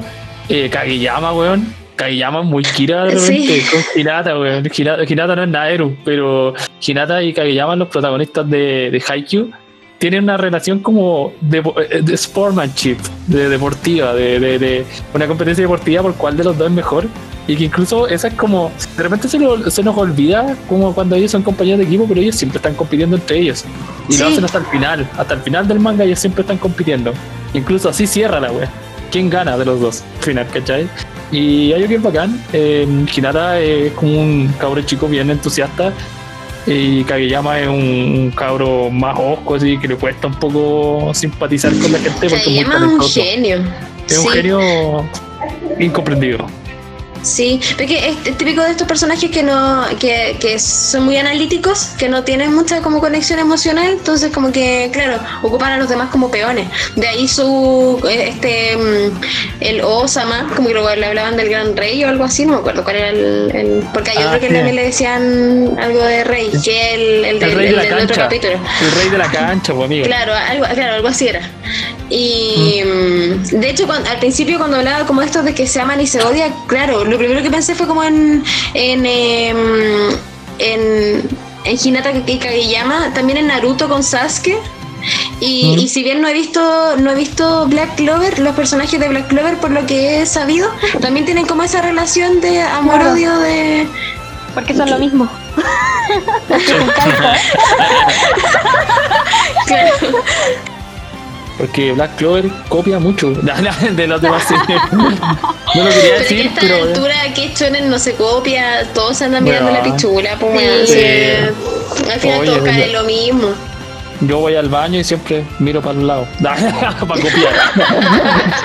eh, Kageyama, weón. Kageyama es muy Kira de repente, Sí. con Hinata, weón. Hinata, Hinata no es Naeru, pero Hinata y Kageyama, los protagonistas de, de Haikyuu, tienen una relación como de, de sportsmanship, de deportiva, de, de, de una competencia deportiva por cuál de los dos es mejor. Y que incluso esa es como, de repente se, lo- se nos olvida como cuando ellos son compañeros de equipo, pero ellos siempre están compitiendo entre ellos. Y Sí. lo hacen hasta el final, hasta el final del manga ellos siempre están compitiendo. Incluso así cierra la wea. ¿Quién gana de los dos? al [LAUGHS] Final, ¿cachai? Y hay que es bacán. Eh, Hinata es como un cabro chico bien entusiasta. Y Kageyama es un, un cabro más osco, así que le cuesta un poco simpatizar con la gente porque es muy Kageyama es un talentoso. genio. Es un genio incomprendido. Sí, porque es típico de estos personajes que no, que, que son muy analíticos, que no tienen mucha como conexión emocional, entonces como que, claro, ocupan a los demás como peones. De ahí su eh, este mm, el Osama, como que luego le hablaban del gran rey o algo así, no me acuerdo cuál era el, el- porque hay Ah, otro que sí. también le decían algo de rey, que el, el, rey de la del otro cancha. capítulo. El rey de la cancha, pues amigo. Claro, algo, claro, algo así era. Y mm, de hecho, cuando- al principio cuando hablaba como esto de que se aman y se odian, claro, lo primero que pensé fue como en en, em, en en Hinata y Kageyama, también en Naruto con Sasuke. Y, Mm. y si bien no he visto no he visto Black Clover, los personajes de Black Clover, por lo que he sabido, también tienen como esa relación de amor-odio de... Porque son lo mismo. [LAUGHS] [LAUGHS] Claro. Porque Black Clover copia mucho [LAUGHS] de los demás series. [LAUGHS] No lo quería Pero que decir, esta pero. altura que Shonen no se copia, todos andan mirando Bueno, la pichula, pues sí. Sí. Al final Oye, todos caen lo mismo. Yo voy al baño y siempre miro para un lado. [LAUGHS] para copiar.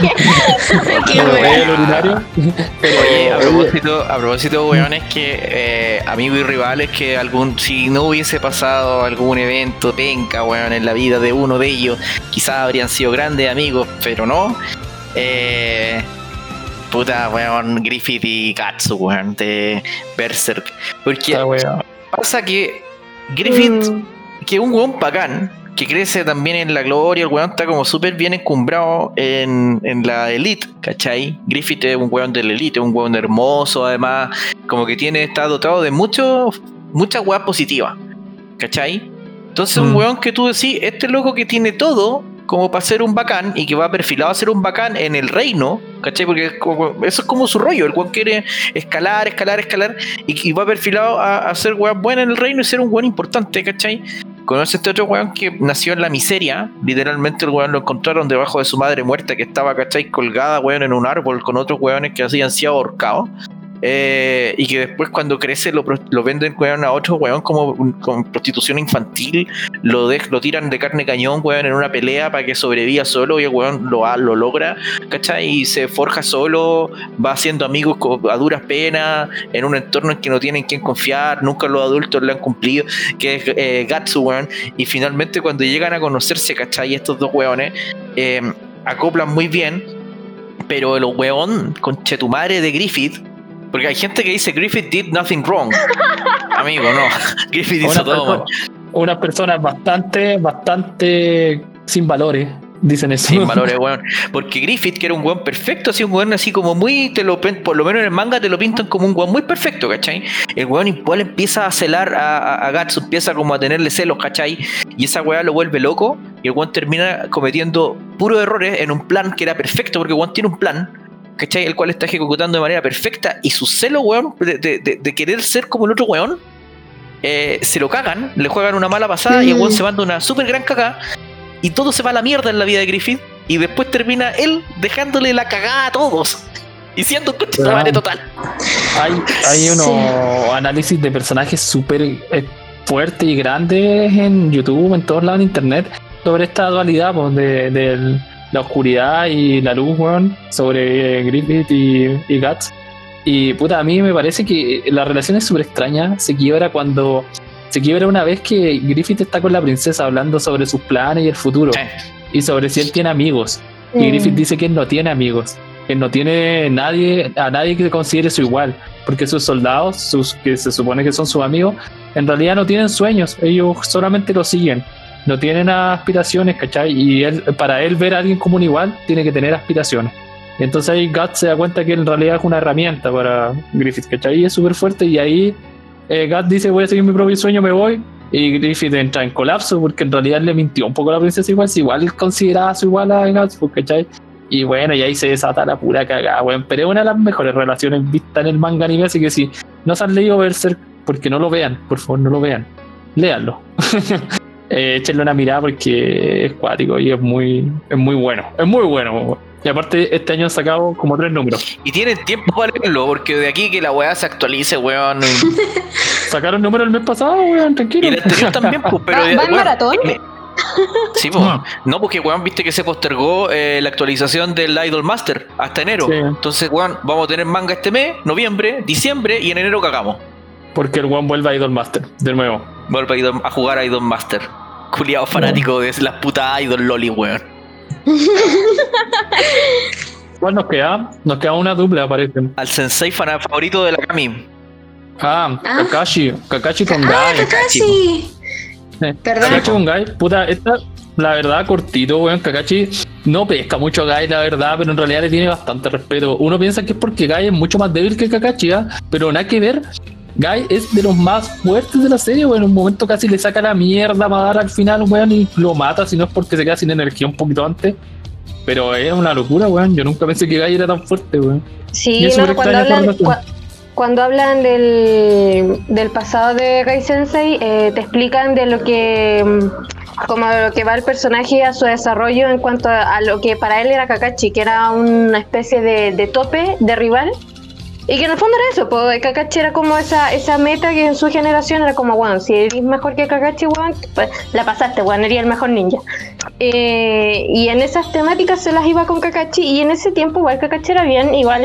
[LAUGHS] Qué bueno. al urinario. Pero, Oye, a propósito, a propósito, weones, que eh, amigos y rivales, que algún, si no hubiese pasado algún evento penca, weón, en la vida de uno de ellos, quizás habrían sido grandes amigos, pero no. Eh, puta, weón, Griffith y Katsu, weón, de Berserk. Porque pasa que Griffith Mm. Que un weón bacán, que crece también en la gloria, el weón está como súper bien encumbrado en, en la elite, ¿cachai? Griffith es un weón de la elite, un weón hermoso, además, como que tiene, está dotado de mucho, muchas weas positivas, ¿cachai? Entonces un Mm. weón que tú decís, este loco que tiene todo como para ser un bacán y que va perfilado a ser un bacán en el reino, ¿cachai? Porque eso es como su rollo, el weón quiere escalar, escalar, escalar y, y va perfilado a, a ser weón bueno en el reino y ser un weón importante, ¿cachai? Conoce este otro weón que nació en la miseria. Literalmente el weón lo encontraron debajo de su madre muerta que estaba, ¿cachai? Colgada, weón, en un árbol con otros weones que habían sido ahorcados. Eh, y que después cuando crece lo, venden a otro weón como con prostitución infantil. Lo, tiran de carne cañón, weón, en una pelea para que sobreviva solo y el weón lo, lo logra, ¿cachai? Y se forja solo, va haciendo amigos a duras penas, en un entorno en que no tienen quien confiar, nunca los adultos le han cumplido, que es eh, Gatsu. Y finalmente cuando llegan a conocerse, ¿cachai? Estos dos weones eh, acoplan muy bien, pero el weón, con chetumare de Griffith, porque hay gente que dice Griffith did nothing wrong. [LAUGHS] Amigo, no. [LAUGHS] Griffith hizo Una todo mal. persona- unas personas bastante, bastante sin valores, dicen eso. Sin valores, weón. Porque Griffith, que era un weón perfecto, así un weón así como muy, te lo, por lo menos en el manga te lo pintan como un weón muy perfecto, ¿cachai? El weón igual empieza a celar a, a, a Gatsu, empieza como a tenerle celos, ¿cachai? Y esa weá lo vuelve loco y el weón termina cometiendo puros errores en un plan que era perfecto, porque el weón tiene un plan. ¿Cachai? El cual está ejecutando de manera perfecta y su celo, weón, de, de- de- de querer ser como el otro weón, eh, se lo cagan, le juegan una mala pasada y el weón Mm. se manda una súper gran cagada y todo se va a la mierda en la vida de Griffith y después termina él dejándole la cagada a todos y siendo un coche de Weón. madre total. Hay, hay Sí. unos análisis de personajes súper eh, fuertes y grandes en YouTube, en todos lados en internet, sobre esta dualidad pues, de, de la oscuridad y la luz, weón, sobre Griffith y, y Guts. Y puta, a mí me parece que la relación es súper extraña. Se quiebra cuando. Se quiebra una vez que Griffith está con la princesa hablando sobre sus planes y el futuro. Sí. Y sobre si él tiene amigos. Y. Griffith dice que él no tiene amigos, que no tiene nadie, a nadie que considere su igual, porque sus soldados, sus que se supone que son sus amigos, en realidad no tienen sueños, ellos solamente lo siguen, no tienen aspiraciones, ¿cachai? Y él, para él ver a alguien como un igual, tiene que tener aspiraciones. Entonces ahí Guts se da cuenta que en realidad es una herramienta para Griffith, ¿cachai? Y es súper fuerte y ahí eh, dice voy a seguir mi propio sueño, me voy. Y Griffith entra en colapso porque en realidad le mintió un poco a la princesa igual, si igual consideraba su igual a Guts, pues, ¿cachai? Y bueno, y ahí se desata la pura cagada, weón. Pero es una de las mejores relaciones vistas en el manga anime, así que si no se han leído Berserk, porque no lo vean, por favor, no lo vean. Léanlo. [LAUGHS] eh, échenle una mirada porque es cuático y es muy, es muy bueno. Es muy bueno. Y aparte, este año han sacado como tres números. Y tienen tiempo para leerlo, porque de aquí que la weá se actualice, weón. [LAUGHS] Sacaron números el mes pasado, weón, Y tranquilo. el anterior también, pues, pero. ¿Va- va weón, maratón? me- Sí, pues. No, porque weón, viste que se postergó eh, la actualización del Idol Master hasta enero. Sí. Entonces, weón, vamos a tener manga este mes, noviembre, diciembre y en enero cagamos. Porque el one vuelve a Idol Master, de nuevo. Vuelve a, Idol- a jugar a Idol Master. Culiado fanático de las putas Idol Loli, weón. [LAUGHS] ¿Cuál nos queda? Nos queda una dupla, parece. Al sensei fan- favorito de la Kami. Ah, Ah. Kakashi. Kakashi con Ah, Gai. Kakashi. Perdón. Kakashi con Gai, puta, esta, la verdad, cortito, weón. Kakashi no pesca mucho a Gai, la verdad, pero en realidad le tiene bastante respeto. Uno piensa que es porque Gai es mucho más débil que Kakashi, ¿ah? pero nada que ver. Guy es de los más fuertes de la serie, weón. En un momento casi le saca la mierda a dar al final, weón, y lo mata, si no es porque se queda sin energía un poquito antes. Pero es una locura, weón. Yo nunca pensé que Guy era tan fuerte, weón. Sí, no, cuando hablan, cua- cuando hablan del, del pasado de Gai Sensei, eh, te explican de lo que mm, como lo que va el personaje a su desarrollo en cuanto a, a lo que para él era Kakashi, que era una especie de, de tope, de rival. Y que en el fondo era eso, pues Kakashi era como esa, esa meta que en su generación era como, bueno, si eres mejor que Kakashi, weón, pues la pasaste, weón, eres el mejor ninja. Eh, y en esas temáticas se las iba con Kakashi y en ese tiempo igual Kakashi era bien, igual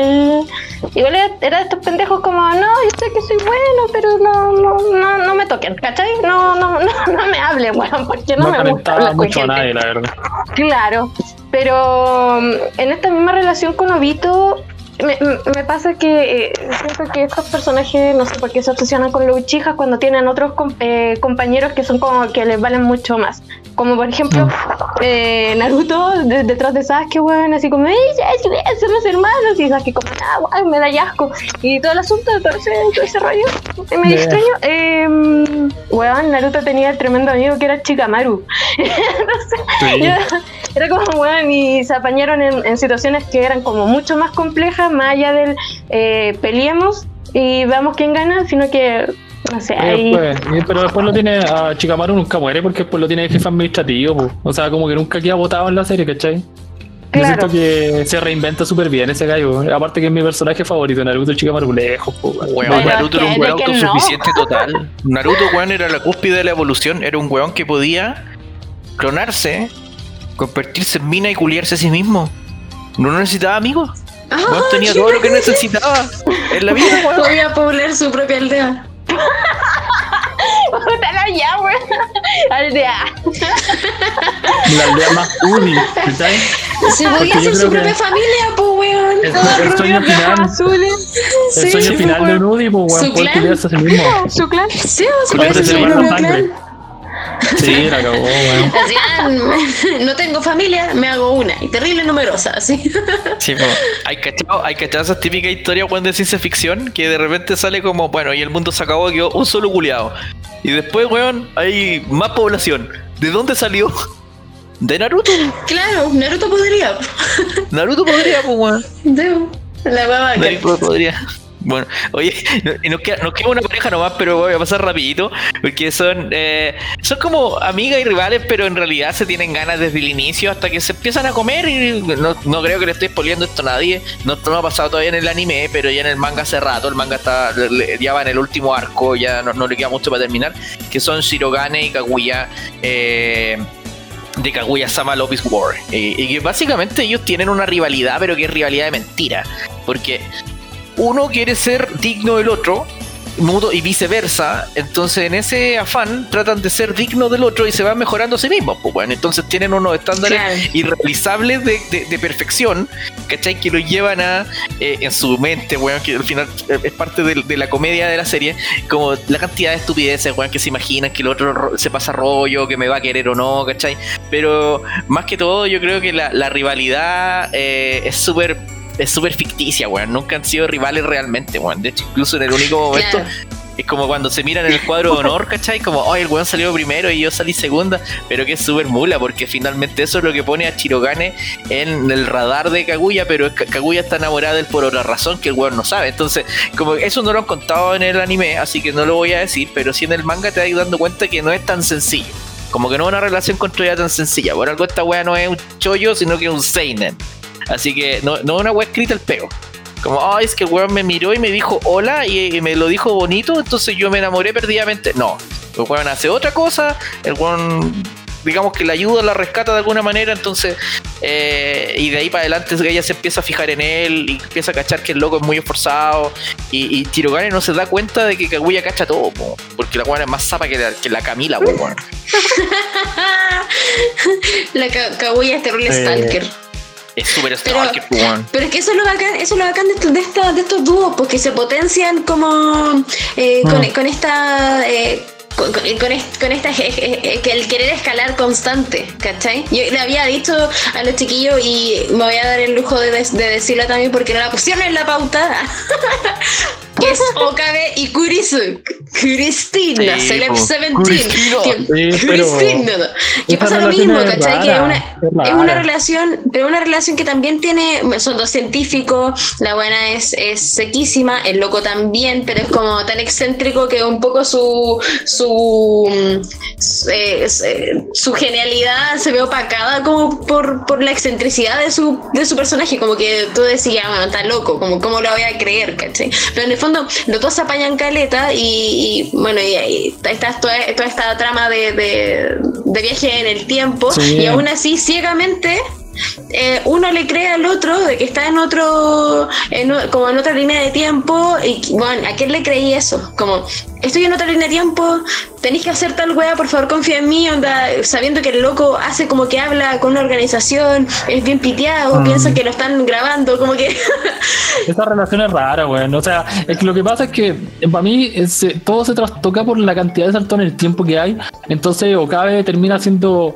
igual era, era de estos pendejos como, no, yo sé que soy bueno, pero no, no, no, no me toquen, ¿cachai? No, no, [LAUGHS] no, no me hablen, weón, porque no, No, me gusta hablar con mucho a nadie, la verdad. Claro, pero mm, en esta misma relación con Obito me, me- pasa que eh, siento que estos personajes no sé por qué se obsesionan con los Uchijas cuando tienen otros com- eh, compañeros que son como que les valen mucho más. Como por ejemplo eh, Naruto de- detrás de Sasuke, weón, así como, ¡Ey, Sasuke, somos hermanos! Y Sasuke como, ¡ah, guay, me da asco! Y todo el asunto, todo ese, todo ese rollo, medio Yeah. extraño. Eh, weón, Naruto tenía el tremendo amigo que era Chikamaru. [LAUGHS] Sí. Era, era como, weón, y se apañaron en, en situaciones que eran como mucho más complejas, más allá del eh, peleemos y veamos quién gana, sino que, no sé, Y ahí... después- y- pero después lo tiene a Chikamaru nunca muere porque después lo tiene de jefe administrativo, po. o sea, como que nunca queda votado en la serie, ¿cachai? Yo Claro. siento que se reinventa súper bien ese gallo. Aparte que es mi personaje favorito, Naruto Chikamaru lejos, weón. Naruto era un weón que no. autosuficiente total. Naruto, weón, era la cúspide de la evolución. Era un weón que podía clonarse, convertirse en mina y culiarse a sí mismo. No necesitaba amigos. Weón tenía todo lo que necesitaba en la vida, weón. Podía poblar su propia aldea. Puta ya, weón. Aldea. La aldea más. Se podía hacer su propia familia, pues, weón. El, el sueño final, azules. el Sí, sueño sí, final de un Udi, pues, weón, poder a sí mismo. Su clan. Sí, se puede hacer su propio clan. Sí, la cagó, weón. Decían, [LAUGHS] no tengo familia, me hago una. Y terrible numerosa, así. [LAUGHS] Sí, po. hay cachado, hay cachado esas típicas historias weón, de ciencia ficción que de repente sale como, bueno, y el mundo se acabó, quedó un solo culiado. Y después, weón, hay más población. ¿De dónde salió? [LAUGHS] De Naruto. Claro, Naruto podría. Naruto podría, pues, weón. Debo. La baba Naruto podría. Bueno, oye, [LAUGHS] no- y nos queda, nos queda una pareja nomás, pero voy a pasar rapidito, porque son eh, son como amigas y rivales, pero en realidad se tienen ganas desde el inicio hasta que se empiezan a comer y no, no creo que le esté spoileando esto a nadie, no, no ha pasado todavía en el anime, pero ya en el manga hace rato, el manga está ya va en el último arco, ya no, no le queda mucho para terminar, que son Shirogane y Kaguya. Eh, de Kaguya Sama Love is War. Y, y que básicamente ellos tienen una rivalidad, pero que es rivalidad de mentira. Porque uno quiere ser digno del otro, mudo y viceversa. Entonces, en ese afán, tratan de ser dignos del otro y se van mejorando a sí mismos. Pues, bueno, entonces tienen unos estándares Claro. irrealizables de, de- de perfección, ¿cachai? Que los llevan a, eh, en su mente, weón, que al final eh, es parte de, de la comedia de la serie, como la cantidad de estupideces, weón, que se imaginan que el otro ro- se pasa rollo, que me va a querer o no, ¿cachai? Pero más que todo, yo creo que la, la rivalidad eh, es súper es súper ficticia, weón. Nunca han sido rivales realmente, weón. De hecho, incluso en el único momento Claro. es como cuando se miran en el cuadro de honor, ¿cachai? Como, ay, el weón salió primero y yo salí segunda, pero que es súper mula, porque finalmente eso es lo que pone a Chirogane en el radar de Kaguya, pero Ka- Kaguya está enamorada de él por otra razón que el weón no sabe. Entonces, como eso no lo han contado en el anime, así que no lo voy a decir, pero sí en el manga te vas dando cuenta que no es tan sencillo. Como que no es una relación construida tan sencilla. Por algo esta weá no es un chollo, sino que es un seinen. Así que no, no es una weá escrita al pego. Como, ay, es que el weón me miró y me dijo hola y, y me lo dijo bonito, entonces yo me enamoré perdidamente. No, el weón hace otra cosa, el weón, digamos que la ayuda, la rescata de alguna manera, entonces, eh, y de ahí para adelante ella se empieza a fijar en él y empieza a cachar que el loco es muy esforzado. Y, y Chirogane no se da cuenta de que Kaguya cacha todo, po, porque la weón es más zapa que la, que la Camila, weón. [LAUGHS] La Ka- Kaguya es terrible Eh, stalker. Es súper Pero- stalker, po, weón. Pero es que eso es lo bacán, eso es lo bacán de, estos- de, esta- de estos dúos, porque se potencian como eh, con, Mm. con esta. eh, con, con- con est- con esta que el querer escalar constante, ¿cachai? Yo le había dicho a los chiquillos y me voy a dar el lujo de decirlo también porque no la pusieron en la pauta. [LAUGHS] que es Okabe y Kurisu. Cristina, Sí, Celeb po. 17. Cristina. Que- Sí, pero Cristina. Que esa pasa lo mismo, es ¿cachai? Que es una, es una relación, pero una relación que también tiene, son dos científicos, la buena es, es sequísima, el loco también, pero es como tan excéntrico que un poco su su, mm, su, eh, genialidad se ve opacada como por, por la excentricidad de su, de su personaje, como que tú decías, bueno, está loco, como cómo lo voy a creer, ¿cachai? Pero en el fondo los dos se apañan caleta y, y, bueno, y, ahí está toda, toda esta trama de, de, de viaje en el tiempo Sí. y aún así ciegamente eh, uno le cree al otro de que está en otro, en como en otra línea de tiempo, y bueno, ¿a quién le creí eso? Como, estoy en otra línea de tiempo, tenéis que hacer tal wea, por favor confía en mí, onda, sabiendo que el loco hace como que habla con una organización, es bien piteado, Mm. piensa que lo están grabando, como que... [LAUGHS] Esa relación es rara, weón. O sea, es que lo que pasa es que para mí es, todo se trastoca por la cantidad de saltos en el tiempo que hay. Entonces, Okabe termina siendo.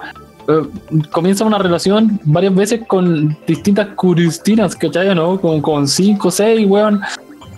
Eh, comienza una relación varias veces con distintas Cristinas, ¿cachai? ¿No? Con, con cinco, seis, weón.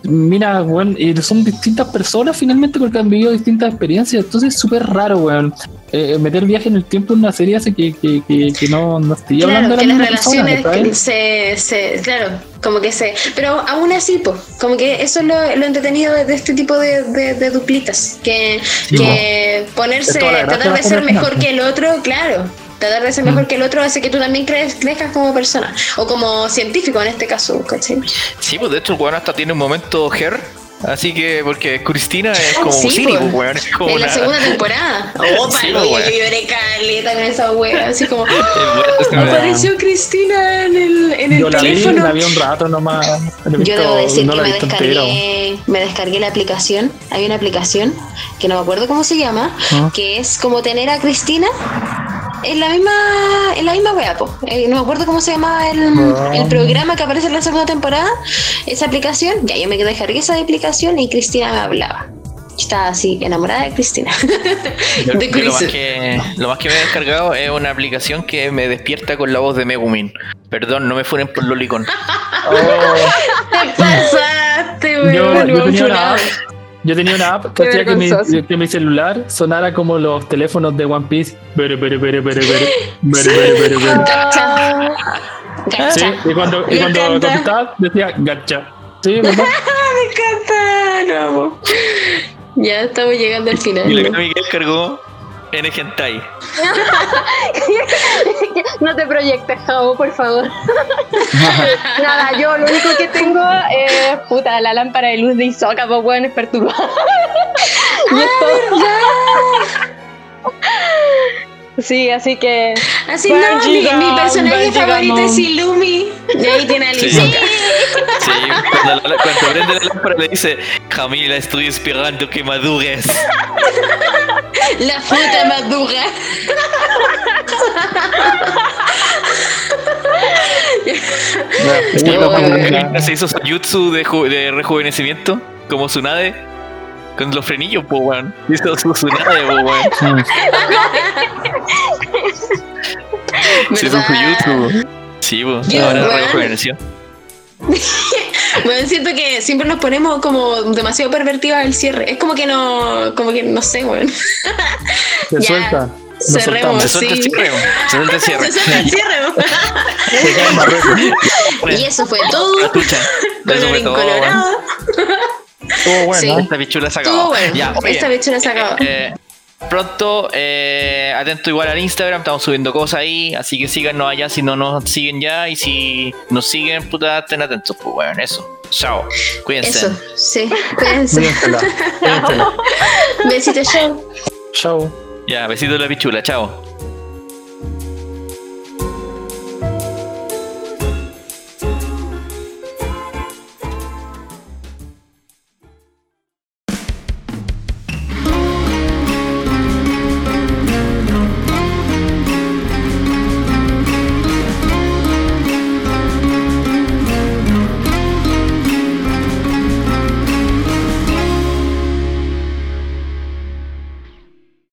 Mira, weón, y son distintas personas finalmente porque han vivido distintas experiencias. Entonces es súper raro, weón. Eh, meter viaje en el tiempo en una serie hace que, que, que, que no, no estoy hablando Claro, de que la las misma persona, relaciones ¿cachai? se, se, claro, como que se, pero aún así, pues, como que eso es lo, lo entretenido de, de este tipo de, de, de duplitas, que, que ponerse, tratar de de ser mejor que el otro, claro, tratar de ser Mm. mejor que el otro hace que tú también crees, crezcas como persona, o como científico en este caso, ¿cachai? Sí, pues de hecho el weón hasta tiene un momento her. Así que, porque Cristina es como Sí, cínico, pues. weón. Es como En la una- segunda temporada. [LAUGHS] Opa, Sí, no, pues, yo lloré caleta con esa wea, así como, [LAUGHS] [GASPS] apareció Cristina en el, en el Yo la vi, teléfono. la vi un rato nomás. Yo debo decir no que me descargué, me descargué la aplicación. Hay una aplicación que no me acuerdo cómo se llama, Ah. que es como tener a Cristina en la misma, en la misma wea, po. Eh, no me acuerdo cómo se llamaba el, Ah. el programa que aparece en la segunda temporada. Esa aplicación, ya yo me descargué esa aplicación y Cristina me hablaba. Estaba así, enamorada de Cristina. [LAUGHS] Yo- de yo lo, más que, lo más que me he descargado es una aplicación que me despierta con la voz de Megumin. Perdón, no me fueren por Lolicon. [LAUGHS] Te pasaste, Yo, weón. yo weón, tenía una. Yo tenía una app [LAUGHS] que hacía que mi, que mi celular sonara como los teléfonos de One Piece. Bere, bere, bere. Gacha. [LAUGHS] Gacha. Sí, y cuando, y cuando encanta. contestaba decía gacha. Sí, ¿verdad? [LAUGHS] Me encanta, amo. Ya estamos llegando al final. Y la ¿no? que Miguel cargó en Hentai. [LAUGHS] No te proyectes, Javo, por favor. [LAUGHS] Nada, yo lo único que tengo es puta, la lámpara de luz de Isoka, pues bueno, es perturbada. [LAUGHS] y es todo. Sí, así que. Así no, mi, mi personaje favorito es. Ilumi. Y ahí tiene a Sí. Lizoka. Sí, cuando, la- cuando prende la lámpara le dice, Camila, estoy esperando que madures. La fruta madura. Y cuando se hizo su jutsu de, ju- de rejuvenecimiento, como Tsunade, con los frenillos, po, weón. Hizo su Tsunade, po, weón. [LAUGHS] Se hizo su ¿Verdad? jutsu. Sí. Ya, Ahora weón. rejuveneció. [LAUGHS] Bueno, siento que siempre nos ponemos como demasiado pervertidas al cierre. Es como que no, como que no sé, weón. [LAUGHS] Se Ya. suelta. Nos Cerremos. Se suelta el sí. cierre, se suelta el cierre. [LAUGHS] Se suelta el cierre. Y eso fue todo. La tucha. Eso fue todo. Estuvo bueno. Sí. Esta pichula se Estuvo acabó. bueno. Ya, Esta bichura se acabó. eh, pronto, eh, atento igual al Instagram, estamos subiendo cosas ahí, así que síganos allá si no nos siguen ya y si nos siguen, puta, estén atentos, pues bueno, eso. Chao, cuídense. Eso, sí. Cuídense. [LAUGHS] Besitos, chao. Chao. Ya, besitos de la pichula, chao.